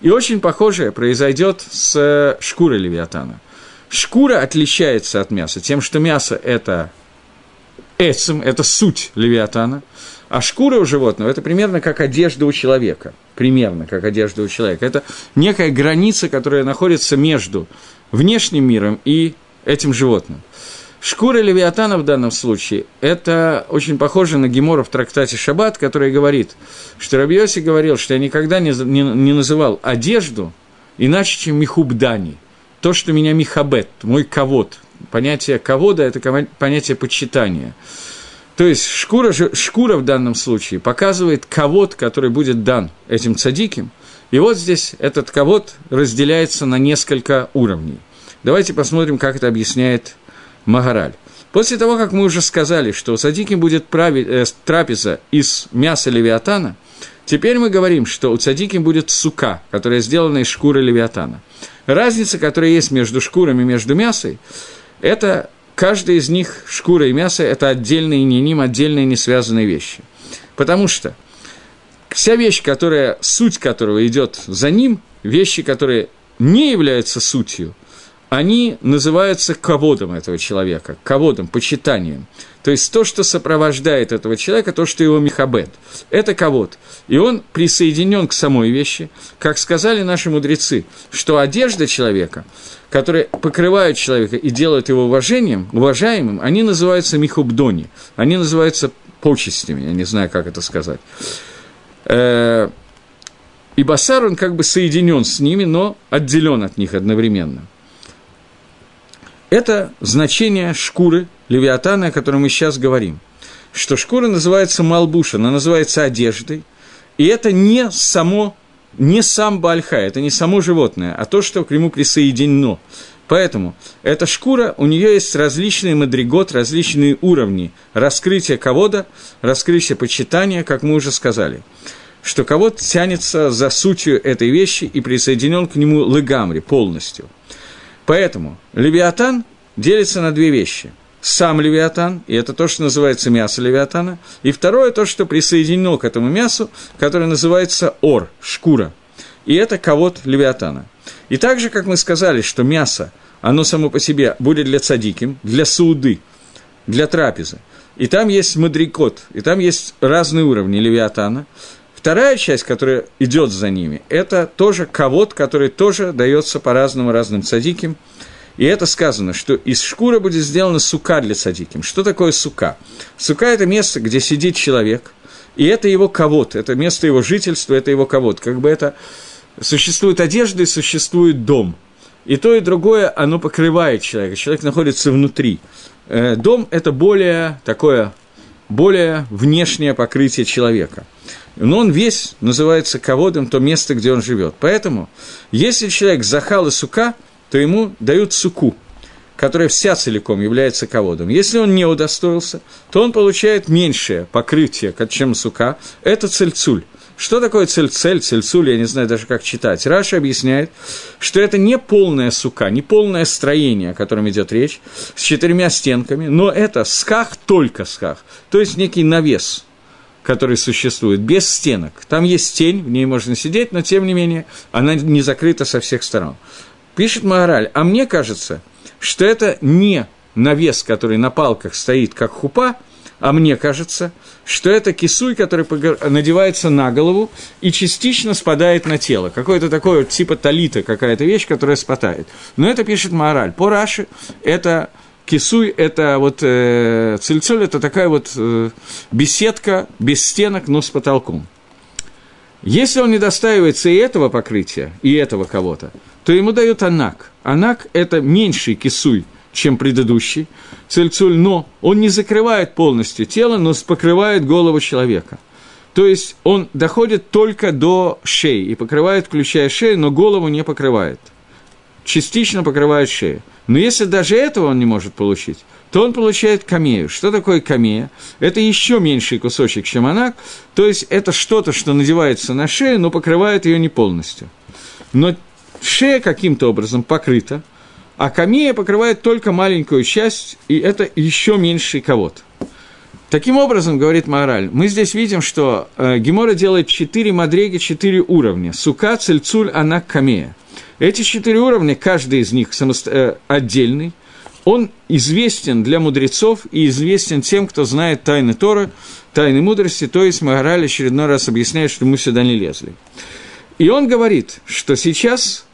И очень похожее произойдет с э, шкурой Левиатана. Шкура отличается от мяса тем, что мясо – это эцем, это суть Левиатана, а шкура у животного – это примерно как одежда у человека. Примерно как одежда у человека. Это некая граница, которая находится между внешним миром и этим животным. Шкура Левиатана в данном случае – это очень похоже на Гемора в трактате «Шаббат», который говорит, что Рабиоси говорил, что я никогда не, не, не называл одежду иначе, чем Михубдани, то, что меня Михабет, мой ковод. Понятие ковода – это понятие почитания. То есть шкура, шкура в данном случае показывает ковод, который будет дан этим цадиким. И вот здесь этот ковод разделяется на несколько уровней. Давайте посмотрим, как это объясняет Магараль. После того, как мы уже сказали, что у Садики будет прави, э, трапеза из мяса левиатана, теперь мы говорим, что у Садики будет сука, которая сделана из шкуры левиатана. Разница, которая есть между шкурами и между мясой, это каждая из них, шкура и мясо, это отдельные, не ним, отдельные не связанные вещи. Потому что вся вещь, которая, суть которого идет за ним, вещи, которые не являются сутью, они называются ководом этого человека, ководом, почитанием. То есть то, что сопровождает этого человека, то, что его михабет. Это ковод. И он присоединен к самой вещи. Как сказали наши мудрецы, что одежда человека, которая покрывает человека и делает его уважением, уважаемым, они называются михубдони. Они называются почестями, я не знаю, как это сказать. Э, и басар, он как бы соединен с ними, но отделен от них одновременно. Это значение шкуры левиатана, о котором мы сейчас говорим. Что шкура называется малбуша, она называется одеждой, и это не само, не сам бальха, это не само животное, а то, что к нему присоединено. Поэтому эта шкура, у нее есть различные мадригот, различные уровни раскрытия ковода, раскрытия почитания, как мы уже сказали что кого-то тянется за сутью этой вещи и присоединен к нему лыгамри полностью – Поэтому Левиатан делится на две вещи. Сам Левиатан, и это то, что называется мясо Левиатана, и второе то, что присоединено к этому мясу, которое называется ор, шкура. И это ковод Левиатана. И также, как мы сказали, что мясо, оно само по себе будет для цадиким, для сауды, для трапезы. И там есть мадрикот, и там есть разные уровни Левиатана, Вторая часть, которая идет за ними, это тоже ковод, который тоже дается по-разному разным цадиким. И это сказано, что из шкуры будет сделана сука для цадиким. Что такое сука? Сука – это место, где сидит человек, и это его ковод, это место его жительства, это его ковод. Как бы это существует одежда и существует дом. И то, и другое, оно покрывает человека. Человек находится внутри. Э, дом – это более такое, более внешнее покрытие человека – но он весь называется ководом, то место, где он живет. Поэтому, если человек захал и сука, то ему дают суку, которая вся целиком является ководом. Если он не удостоился, то он получает меньшее покрытие, чем сука. Это цельцуль. Что такое цель-цель, цельцуль, я не знаю даже, как читать. Раша объясняет, что это не полная сука, не полное строение, о котором идет речь, с четырьмя стенками, но это сках только сках, то есть некий навес – который существует, без стенок. Там есть тень, в ней можно сидеть, но тем не менее она не закрыта со всех сторон. Пишет Маораль, а мне кажется, что это не навес, который на палках стоит, как хупа, а мне кажется, что это кисуй, который надевается на голову и частично спадает на тело. Какое-то такое типа талита, какая-то вещь, которая спадает. Но это пишет Маораль. По Раши это Кисуй – это вот э, цельцоль – это такая вот э, беседка без стенок, но с потолком. Если он не достаивается и этого покрытия, и этого кого-то, то ему дают анак. Анак – это меньший кисуй, чем предыдущий цельцуль, но он не закрывает полностью тело, но покрывает голову человека. То есть он доходит только до шеи и покрывает, включая шею, но голову не покрывает – частично покрывает шею. Но если даже этого он не может получить, то он получает камею. Что такое камея? Это еще меньший кусочек, чем анак, то есть это что-то, что надевается на шею, но покрывает ее не полностью. Но шея каким-то образом покрыта, а камея покрывает только маленькую часть, и это еще меньший кого-то. Таким образом, говорит Мораль, мы здесь видим, что э, Гемора делает четыре мадреги, четыре уровня. Сука, цельцуль, анак, камея. Эти четыре уровня, каждый из них самосто... э, отдельный, он известен для мудрецов и известен тем, кто знает тайны Торы, тайны мудрости, то есть Магараль очередной раз объясняет, что мы сюда не лезли. И он говорит, что сейчас,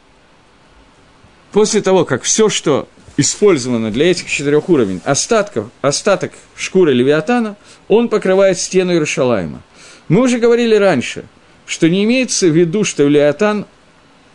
после того, как все, что использовано для этих четырех уровней, остатков, остаток шкуры Левиатана, он покрывает стену Иерушалайма. Мы уже говорили раньше, что не имеется в виду, что Левиатан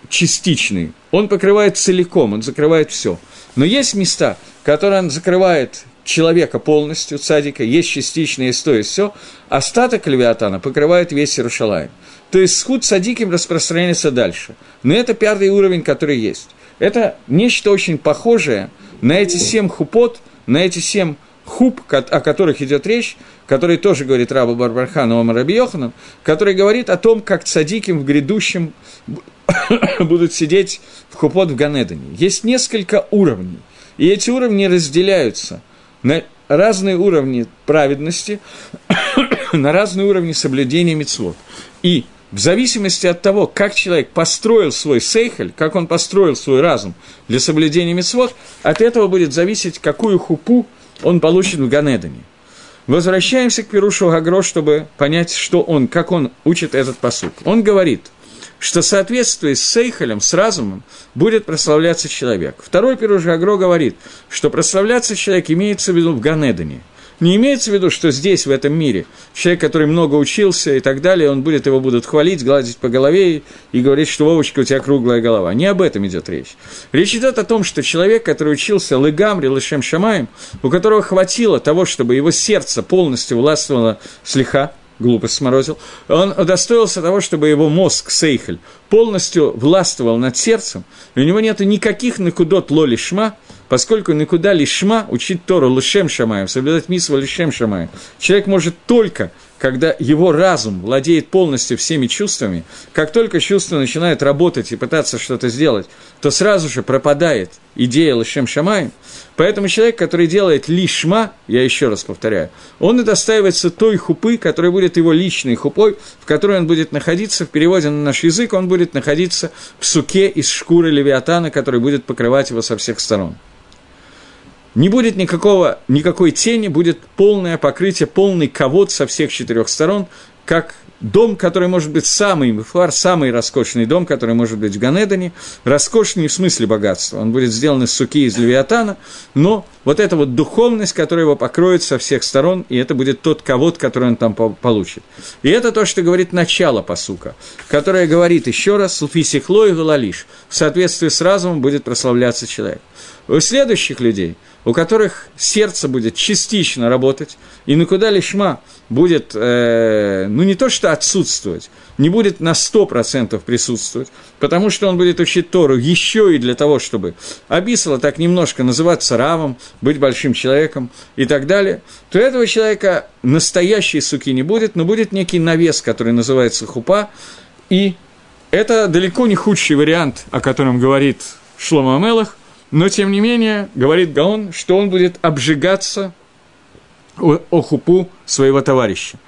частичный, он покрывает целиком, он закрывает все – но есть места, которые он закрывает человека полностью, цадика, есть частичные, есть то, есть все. Остаток Левиатана покрывает весь Иерушалаем. То есть схуд садиким распространяется дальше. Но это пятый уровень, который есть. Это нечто очень похожее на эти семь хупот, на эти семь хуб, о которых идет речь, который тоже говорит Раба Барбархан Омар Йоханан, который говорит о том, как цадиким в грядущем будут сидеть в хупот в Ганедане. Есть несколько уровней, и эти уровни разделяются на разные уровни праведности, на разные уровни соблюдения мецвод. И в зависимости от того, как человек построил свой сейхель, как он построил свой разум для соблюдения мецвод, от этого будет зависеть, какую хупу он получит в Ганедане. Возвращаемся к Перушу Гагро, чтобы понять, что он, как он учит этот посуд. Он говорит – что в соответствии с Сейхалем, с разумом, будет прославляться человек. Второй Пируш Гагро говорит, что прославляться человек имеется в виду в Ганедане. Не имеется в виду, что здесь, в этом мире, человек, который много учился и так далее, он будет, его будут хвалить, гладить по голове и говорить, что Вовочка, у тебя круглая голова. Не об этом идет речь. Речь идет о том, что человек, который учился Лыгамри, Лышем Шамаем, у которого хватило того, чтобы его сердце полностью властвовало слегка, глупость сморозил, он удостоился того, чтобы его мозг, Сейхель, полностью властвовал над сердцем, и у него нет никаких накудот лоли шма, поскольку никуда лишма учить Тору лишем шамаем, соблюдать мисву лишем шамаем. Человек может только когда его разум владеет полностью всеми чувствами, как только чувство начинает работать и пытаться что-то сделать, то сразу же пропадает идея Лашем Шамаем. Поэтому человек, который делает лишма, я еще раз повторяю, он и достаивается той хупы, которая будет его личной хупой, в которой он будет находиться, в переводе на наш язык, он будет находиться в суке из шкуры левиатана, который будет покрывать его со всех сторон не будет никакого, никакой тени, будет полное покрытие, полный ковод со всех четырех сторон, как дом, который может быть самый мифар, самый роскошный дом, который может быть в Ганедане, роскошный в смысле богатства. Он будет сделан из суки, из левиатана, но вот эта вот духовность, которая его покроет со всех сторон, и это будет тот ковод, который он там получит. И это то, что говорит начало посука, которое говорит еще раз, «Суфисихло и Галалиш», в соответствии с разумом будет прославляться человек. У следующих людей – у которых сердце будет частично работать, и никуда лишма будет, э, ну не то что отсутствовать, не будет на 100% присутствовать, потому что он будет учить Тору еще и для того, чтобы описывала так немножко называться равом, быть большим человеком и так далее, то этого человека настоящей суки не будет, но будет некий навес, который называется хупа, и это далеко не худший вариант, о котором говорит Шлома Амелах – но, тем не менее, говорит Гаон, что он будет обжигаться о, хупу своего товарища.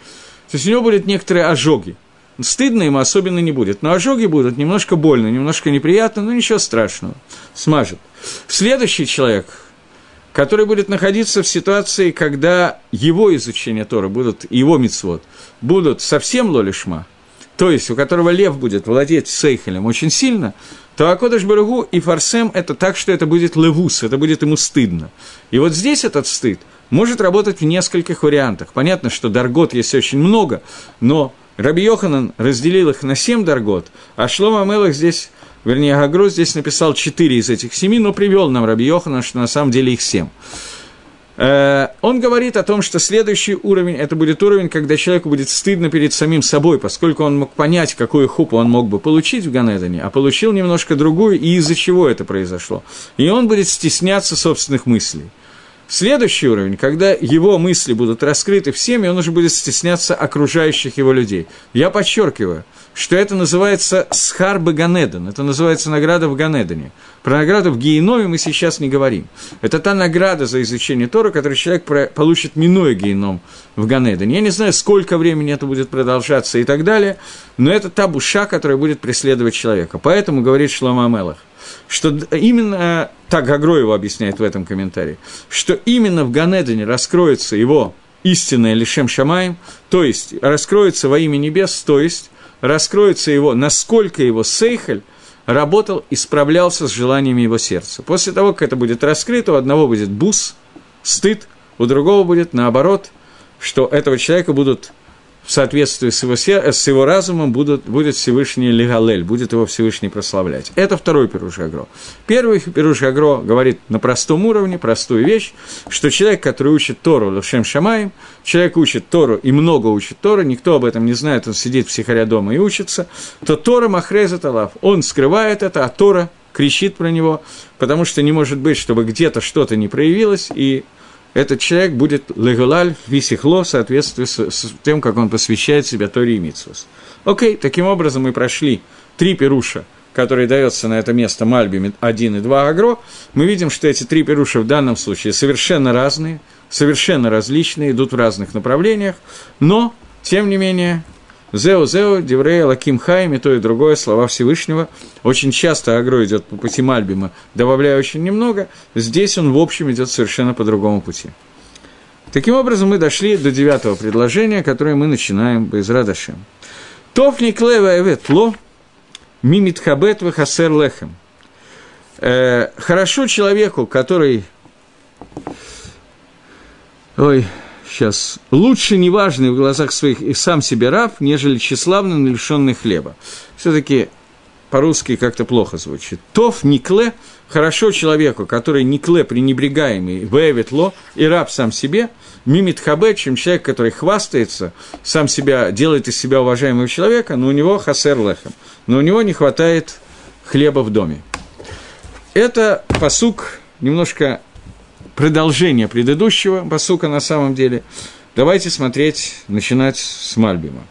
То есть у него будут некоторые ожоги. Стыдно ему особенно не будет, но ожоги будут немножко больно, немножко неприятно, но ничего страшного, смажет. Следующий человек, который будет находиться в ситуации, когда его изучение Тора будут, его мицвод, будут совсем лолишма, то есть у которого лев будет владеть Сейхелем очень сильно, то Акодыш Баругу и Фарсем – это так, что это будет левус, это будет ему стыдно. И вот здесь этот стыд может работать в нескольких вариантах. Понятно, что даргот есть очень много, но Раби Йоханан разделил их на семь даргот, а Шлома Мелах здесь, вернее, Агро здесь написал четыре из этих семи, но привел нам Раби Йоханан, что на самом деле их семь. Э, он говорит о том, что следующий уровень, это будет уровень, когда человеку будет стыдно перед самим собой, поскольку он мог понять, какую хупу он мог бы получить в Ганедане, а получил немножко другую, и из-за чего это произошло. И он будет стесняться собственных мыслей. Следующий уровень, когда его мысли будут раскрыты всеми, он уже будет стесняться окружающих его людей. Я подчеркиваю, что это называется схарбы Ганеден, это называется награда в Ганедане. Про награду в Гееноме мы сейчас не говорим. Это та награда за изучение Тора, которую человек получит, минуя Гееном в Ганедане. Я не знаю, сколько времени это будет продолжаться и так далее, но это та буша, которая будет преследовать человека. Поэтому говорит Шлома Амелах что именно, так Гагро его объясняет в этом комментарии, что именно в Ганедане раскроется его истинное Лишем Шамаем, то есть раскроется во имя небес, то есть раскроется его, насколько его Сейхель работал и справлялся с желаниями его сердца. После того, как это будет раскрыто, у одного будет бус, стыд, у другого будет наоборот, что этого человека будут в соответствии с его, с его разумом будут, будет Всевышний Легалель, будет его Всевышний прославлять. Это второй Пируш Агро. Первый Пируш Агро говорит на простом уровне, простую вещь, что человек, который учит Тору Лешем Шамаем, человек учит Тору и много учит Тору, никто об этом не знает, он сидит в психаря дома и учится, то Тора Махреза Талав, он скрывает это, а Тора кричит про него, потому что не может быть, чтобы где-то что-то не проявилось, и этот человек будет легулаль висихло в соответствии с, с тем, как он посвящает себя Торе и Митсус. Окей, таким образом мы прошли три перуша, которые дается на это место Мальби 1 и 2 Агро. Мы видим, что эти три перуша в данном случае совершенно разные, совершенно различные, идут в разных направлениях, но, тем не менее, Зео Зео, Деврея, Лаким Хайм и то и другое, слова Всевышнего. Очень часто Агро идет по пути Мальбима, добавляя очень немного. Здесь он, в общем, идет совершенно по другому пути. Таким образом, мы дошли до девятого предложения, которое мы начинаем без Радашем. Тофни клева эвет ло, мимит хабет хасер лехем. Э, хорошо человеку, который... Ой, сейчас, лучше неважный в глазах своих и сам себе раб, нежели тщеславный, но лишенный хлеба. Все-таки по-русски как-то плохо звучит. Тов никле, хорошо человеку, который никле, пренебрегаемый, вэвит ло, и раб сам себе, мимит хабе, чем человек, который хвастается, сам себя, делает из себя уважаемого человека, но у него хасер лехем, но у него не хватает хлеба в доме. Это посук немножко продолжение предыдущего басука на самом деле. Давайте смотреть, начинать с Мальбима.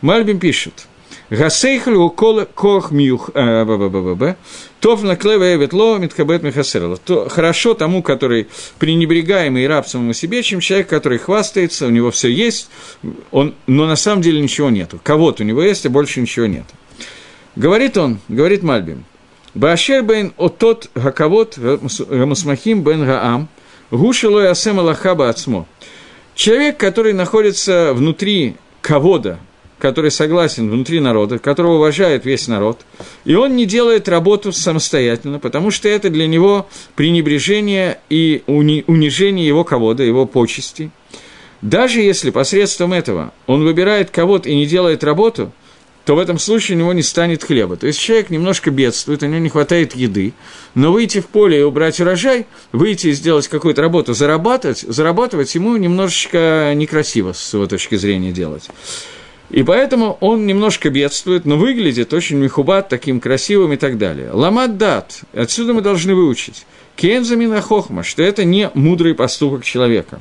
Мальбим пишет. Гасейхль у кох мюх э, тов наклеве ветло миткабет михасерла. Хорошо тому, который пренебрегаемый раб самому себе, чем человек, который хвастается, у него все есть, он, но на самом деле ничего нету. Кого-то у него есть, а больше ничего нет. Говорит он, говорит Мальбим, Башер бен отот гакавот гамусмахим бен гаам – Гушилой асема лахаба ацмо. Человек, который находится внутри кого-то, который согласен внутри народа, которого уважает весь народ, и он не делает работу самостоятельно, потому что это для него пренебрежение и унижение его кого-то, его почести. Даже если посредством этого он выбирает кого-то и не делает работу – то в этом случае у него не станет хлеба. То есть человек немножко бедствует, у него не хватает еды, но выйти в поле и убрать урожай, выйти и сделать какую-то работу, зарабатывать, зарабатывать ему немножечко некрасиво с его точки зрения делать. И поэтому он немножко бедствует, но выглядит очень мехубат, таким красивым и так далее. Ламат дат, отсюда мы должны выучить. Кензамина хохма, что это не мудрый поступок человека.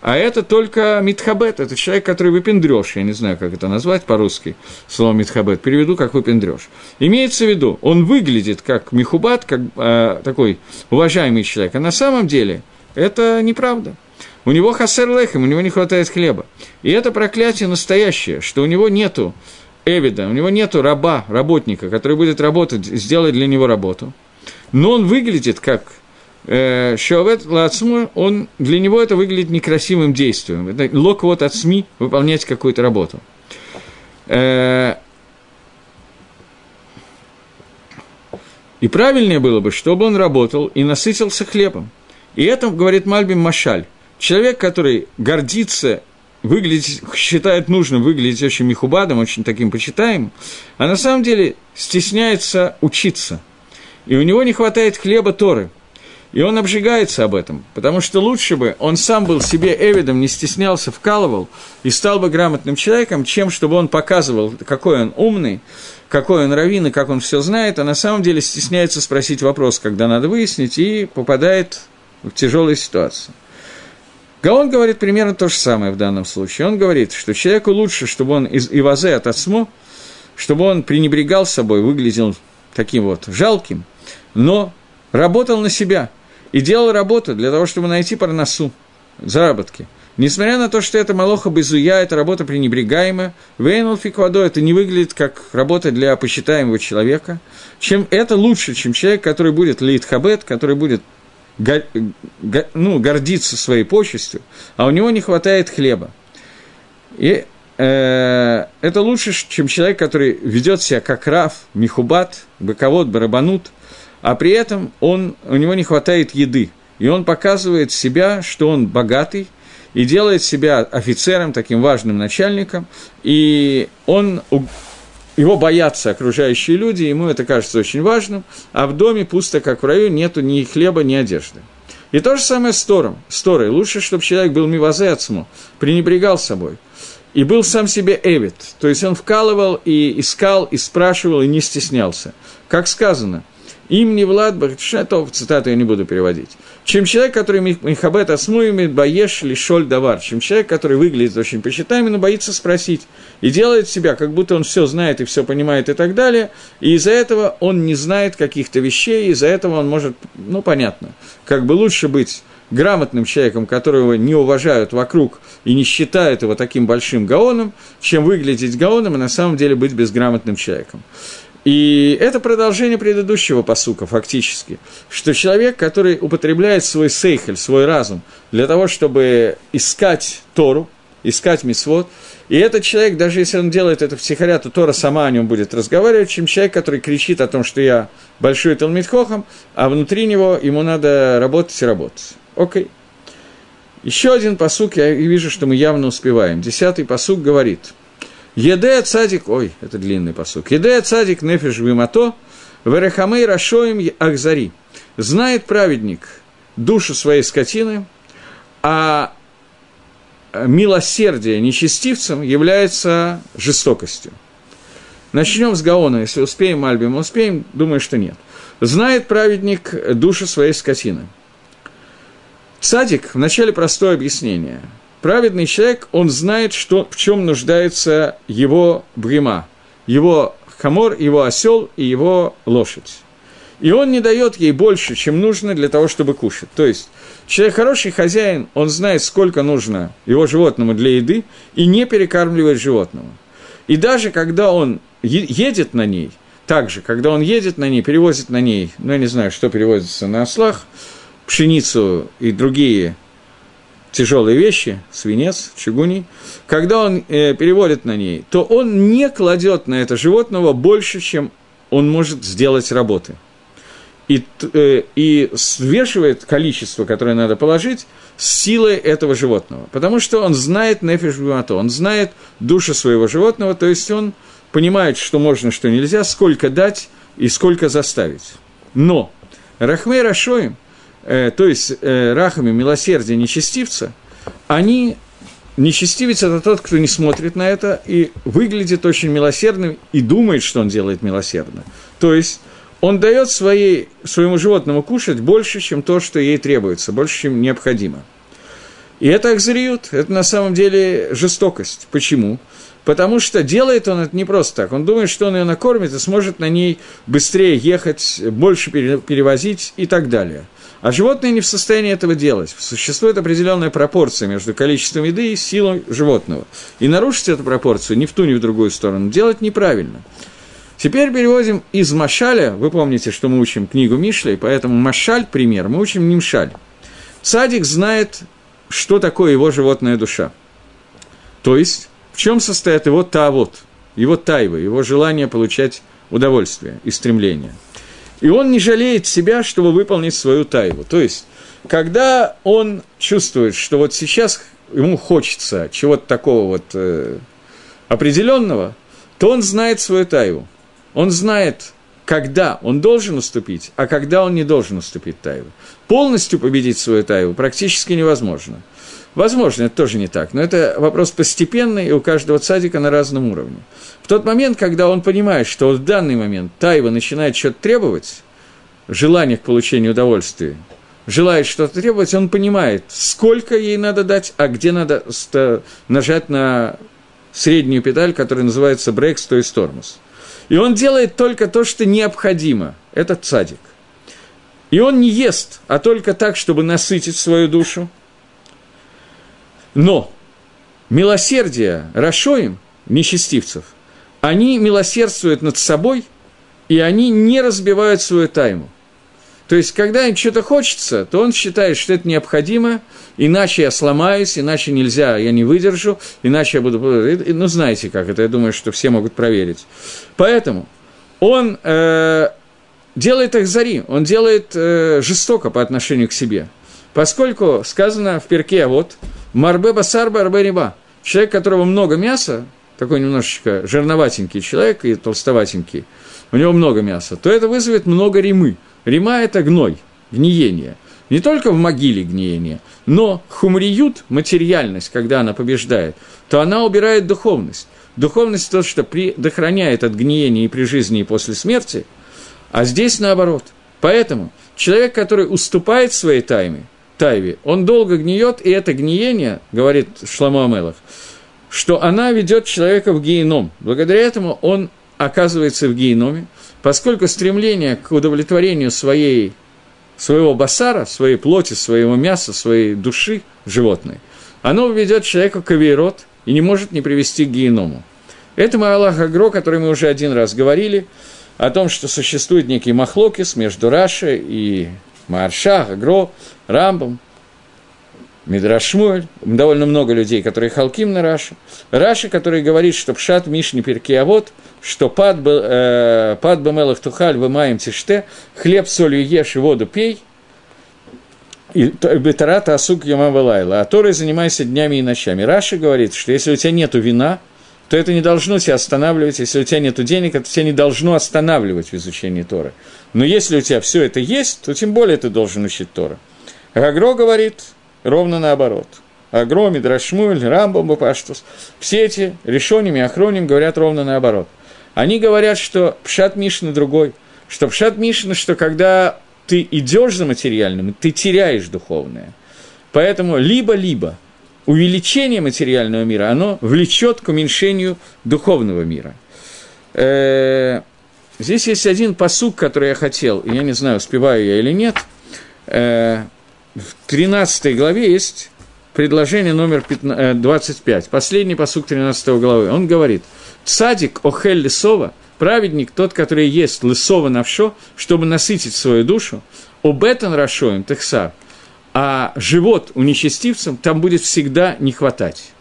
А это только митхабет, это человек, который выпендрёж, я не знаю, как это назвать по-русски, слово митхабет, переведу как выпендрёж. Имеется в виду, он выглядит как михубат, как э, такой уважаемый человек, а на самом деле это неправда. У него хасер лехем, у него не хватает хлеба. И это проклятие настоящее, что у него нету эвида, у него нету раба, работника, который будет работать, сделать для него работу. Но он выглядит как Шовет Лацму, он, для него это выглядит некрасивым действием. Это лок вот от СМИ выполнять какую-то работу. Э, и правильнее было бы, чтобы он работал и насытился хлебом. И это, говорит Мальбим Машаль, человек, который гордится, выглядит, считает нужным выглядеть очень михубадом, очень таким почитаемым, а на самом деле стесняется учиться. И у него не хватает хлеба Торы – И он обжигается об этом, потому что лучше бы он сам был себе эвидом, не стеснялся, вкалывал и стал бы грамотным человеком, чем чтобы он показывал, какой он умный, какой он раввин и как он все знает, а на самом деле стесняется спросить вопрос, когда надо выяснить, и попадает в тяжелую ситуацию. Гаон говорит примерно то же самое в данном случае. Он говорит, что человеку лучше, чтобы он из Ивазе от Ацмо, чтобы он пренебрегал собой, выглядел таким вот жалким, но работал на себя и делал работу для того, чтобы найти парносу, заработки. Несмотря на то, что это малоха безуя, это работа пренебрегаемая, вейнул фиквадо, это не выглядит как работа для посчитаемого человека, чем это лучше, чем человек, который будет лейтхабет, который будет го, го, ну, гордиться своей почестью, а у него не хватает хлеба. И э, это лучше, чем человек, который ведет себя как Раф, Михубат, Баковод, Барабанут, а при этом он, у него не хватает еды. И он показывает себя, что он богатый, и делает себя офицером, таким важным начальником, и он, его боятся окружающие люди, ему это кажется очень важным, а в доме пусто, как в раю, нету ни хлеба, ни одежды. И то же самое с Тором. С Торой. Лучше, чтобы человек был мивазе отцму, пренебрегал собой. И был сам себе эвид. То есть он вкалывал и искал, и спрашивал, и не стеснялся. Как сказано – им не Влад Бахтшатов, цитату я не буду переводить. Чем человек, который Михабет Асмуеми Баеш Лишоль Давар, чем человек, который выглядит очень почитаемым, но боится спросить и делает себя, как будто он все знает и все понимает и так далее, и из-за этого он не знает каких-то вещей, из-за этого он может, ну, понятно, как бы лучше быть грамотным человеком, которого не уважают вокруг и не считают его таким большим гаоном, чем выглядеть гаоном и на самом деле быть безграмотным человеком. И это продолжение предыдущего посука, фактически, что человек, который употребляет свой сейхель, свой разум, для того, чтобы искать Тору, искать мисвод, и этот человек, даже если он делает это втихаря, то Тора сама о нем будет разговаривать, чем человек, который кричит о том, что я большой Талмитхохом, а внутри него ему надо работать и работать. Окей. Еще один посук, я вижу, что мы явно успеваем. Десятый посук говорит – Еде цадик, ой, это длинный посук. Еде цадик нефиш вимато, верехамей рашоим ахзари. Знает праведник душу своей скотины, а милосердие нечестивцам является жестокостью. Начнем с Гаона, если успеем, Альбим, успеем, думаю, что нет. Знает праведник душу своей скотины. Цадик, вначале простое объяснение – праведный человек, он знает, что, в чем нуждается его брима, его хамор, его осел и его лошадь. И он не дает ей больше, чем нужно для того, чтобы кушать. То есть, человек хороший хозяин, он знает, сколько нужно его животному для еды, и не перекармливает животного. И даже когда он едет на ней, также, когда он едет на ней, перевозит на ней, ну, я не знаю, что перевозится на ослах, пшеницу и другие тяжелые вещи, свинец, чугуни, когда он э, переводит на ней, то он не кладет на это животного больше, чем он может сделать работы. И, э, и свешивает количество, которое надо положить, с силой этого животного. Потому что он знает нефиш он знает душу своего животного, то есть он понимает, что можно, что нельзя, сколько дать и сколько заставить. Но Рахмей Рашоим – э, то есть э, рахами милосердия нечестивца, они Нечестивец – это тот, кто не смотрит на это и выглядит очень милосердным и думает, что он делает милосердно. То есть он дает своей, своему животному кушать больше, чем то, что ей требуется, больше, чем необходимо. И это акзариют, это на самом деле жестокость. Почему? Потому что делает он это не просто так. Он думает, что он ее накормит и сможет на ней быстрее ехать, больше перевозить и так далее – а животные не в состоянии этого делать. Существует определенная пропорция между количеством еды и силой животного. И нарушить эту пропорцию ни в ту, ни в другую сторону делать неправильно. Теперь переводим из Машаля, вы помните, что мы учим книгу Мишля, и поэтому Машаль – пример, мы учим Нимшаль. Садик знает, что такое его животная душа. То есть, в чем состоит его тавод, его тайва, его желание получать удовольствие и стремление – и он не жалеет себя, чтобы выполнить свою тайву. То есть, когда он чувствует, что вот сейчас ему хочется чего-то такого вот э, определенного, то он знает свою тайву. Он знает, когда он должен уступить, а когда он не должен уступить Таеву. Полностью победить свою Таеву практически невозможно. Возможно, это тоже не так, но это вопрос постепенный, и у каждого цадика на разном уровне. В тот момент, когда он понимает, что в данный момент Таева начинает что-то требовать, желание к получению удовольствия, желает что-то требовать, он понимает, сколько ей надо дать, а где надо нажать на среднюю педаль, которая называется брейк, то есть тормоз. И он делает только то, что необходимо. Это цадик. И он не ест, а только так, чтобы насытить свою душу. Но милосердие Рашоим, нечестивцев, они милосердствуют над собой, и они не разбивают свою тайму. То есть, когда им что-то хочется, то он считает, что это необходимо, иначе я сломаюсь, иначе нельзя, я не выдержу, иначе я буду... Ну, знаете как это, я думаю, что все могут проверить. Поэтому он э, делает их зари, он делает э, жестоко по отношению к себе. Поскольку сказано в перке, вот, «Марбе басар барбе риба», человек, которого много мяса, такой немножечко жирноватенький человек и толстоватенький, у него много мяса, то это вызовет много римы – Рима – это гной, гниение. Не только в могиле гниение, но хумриют, материальность, когда она побеждает, то она убирает духовность. Духовность – то, что предохраняет от гниения и при жизни, и после смерти, а здесь наоборот. Поэтому человек, который уступает своей тайме, тайве, он долго гниет, и это гниение, говорит Шламу Амелах, что она ведет человека в геном. Благодаря этому он оказывается в геноме, поскольку стремление к удовлетворению своей, своего басара, своей плоти, своего мяса, своей души животной, оно ведет человека к авейрот и не может не привести к геному. Это Маалах Агро, который мы уже один раз говорили, о том, что существует некий махлокис между Рашей и Марша, Агро, Рамбом, Мидрашмуэль, довольно много людей, которые халким на Раши. Раши, который говорит, что пшат мишни перкиавод, что пад, э, пад вымаем тиште, хлеб, солью ешь и воду пей, и бетарата асук ямавалайла, а Торой занимайся днями и ночами. Раши говорит, что если у тебя нет вина, то это не должно тебя останавливать, если у тебя нет денег, это тебя не должно останавливать в изучении Торы. Но если у тебя все это есть, то тем более ты должен учить Тора. Гагро говорит, ровно наоборот. Агро, Мидрашмуль, Рамбом, Паштус. Все эти решением и охроним говорят ровно наоборот. Они говорят, что Пшат Мишна другой. Что Пшат Мишна, что когда ты идешь за материальным, ты теряешь духовное. Поэтому либо-либо увеличение материального мира, оно влечет к уменьшению духовного мира. Здесь есть один посук, который я хотел, я не знаю, успеваю я или нет э, – в 13 главе есть предложение номер 15, 25, э, последний посук 13 главы. Он говорит, «Цадик охель лисова, праведник, тот, который ест лысова навшо, чтобы насытить свою душу, обетан рашоем техсар, а живот у нечестивцам там будет всегда не хватать».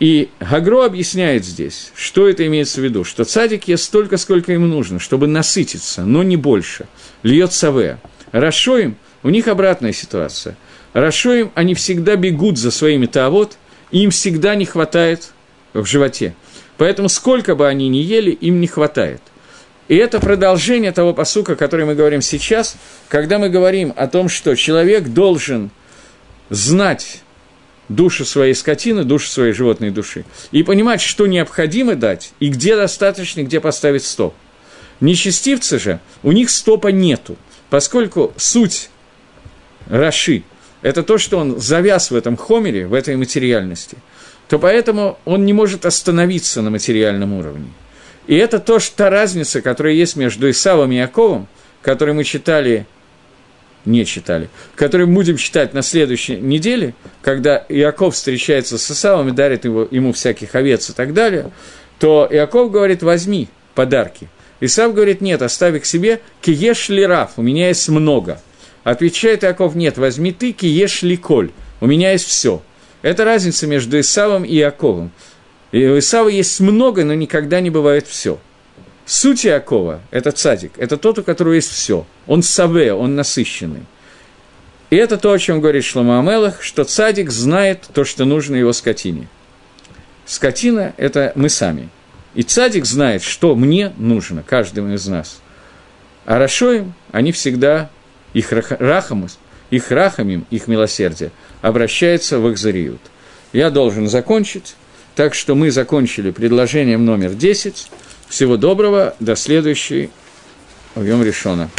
И Гагро объясняет здесь, что это имеется в виду, что цадик ест столько, сколько ему нужно, чтобы насытиться, но не больше. Льет саве. Рашоем – у них обратная ситуация. Рашоим, они всегда бегут за своими таавот, и им всегда не хватает в животе. Поэтому сколько бы они ни ели, им не хватает. И это продолжение того посука, который мы говорим сейчас, когда мы говорим о том, что человек должен знать душу своей скотины, душу своей животной души, и понимать, что необходимо дать, и где достаточно, где поставить стоп. Нечестивцы же, у них стопа нету, поскольку суть Раши, это то, что он завяз в этом хомере, в этой материальности, то поэтому он не может остановиться на материальном уровне. И это то, что та разница, которая есть между Исавом и Яковом, которую мы читали, не читали, которую будем читать на следующей неделе, когда Иаков встречается с Исавом и дарит его, ему всяких овец и так далее, то Иаков говорит, возьми подарки. Исав говорит, нет, оставь их себе, киеш лираф, у меня есть много – Отвечает Иаков, нет, возьми ты, киеш ликоль, у меня есть все. Это разница между Исавом и Иаковом. И у Исава есть много, но никогда не бывает все. Суть Иакова – это цадик, это тот, у которого есть все. Он саве, он насыщенный. И это то, о чем говорит Шлома Амелах, что цадик знает то, что нужно его скотине. Скотина – это мы сами. И цадик знает, что мне нужно, каждому из нас – А Рашоим, они всегда, их рахамус, их рахамим, их милосердие, обращается в их зариют. Я должен закончить, так что мы закончили предложением номер 10. Всего доброго, до следующей объем решена.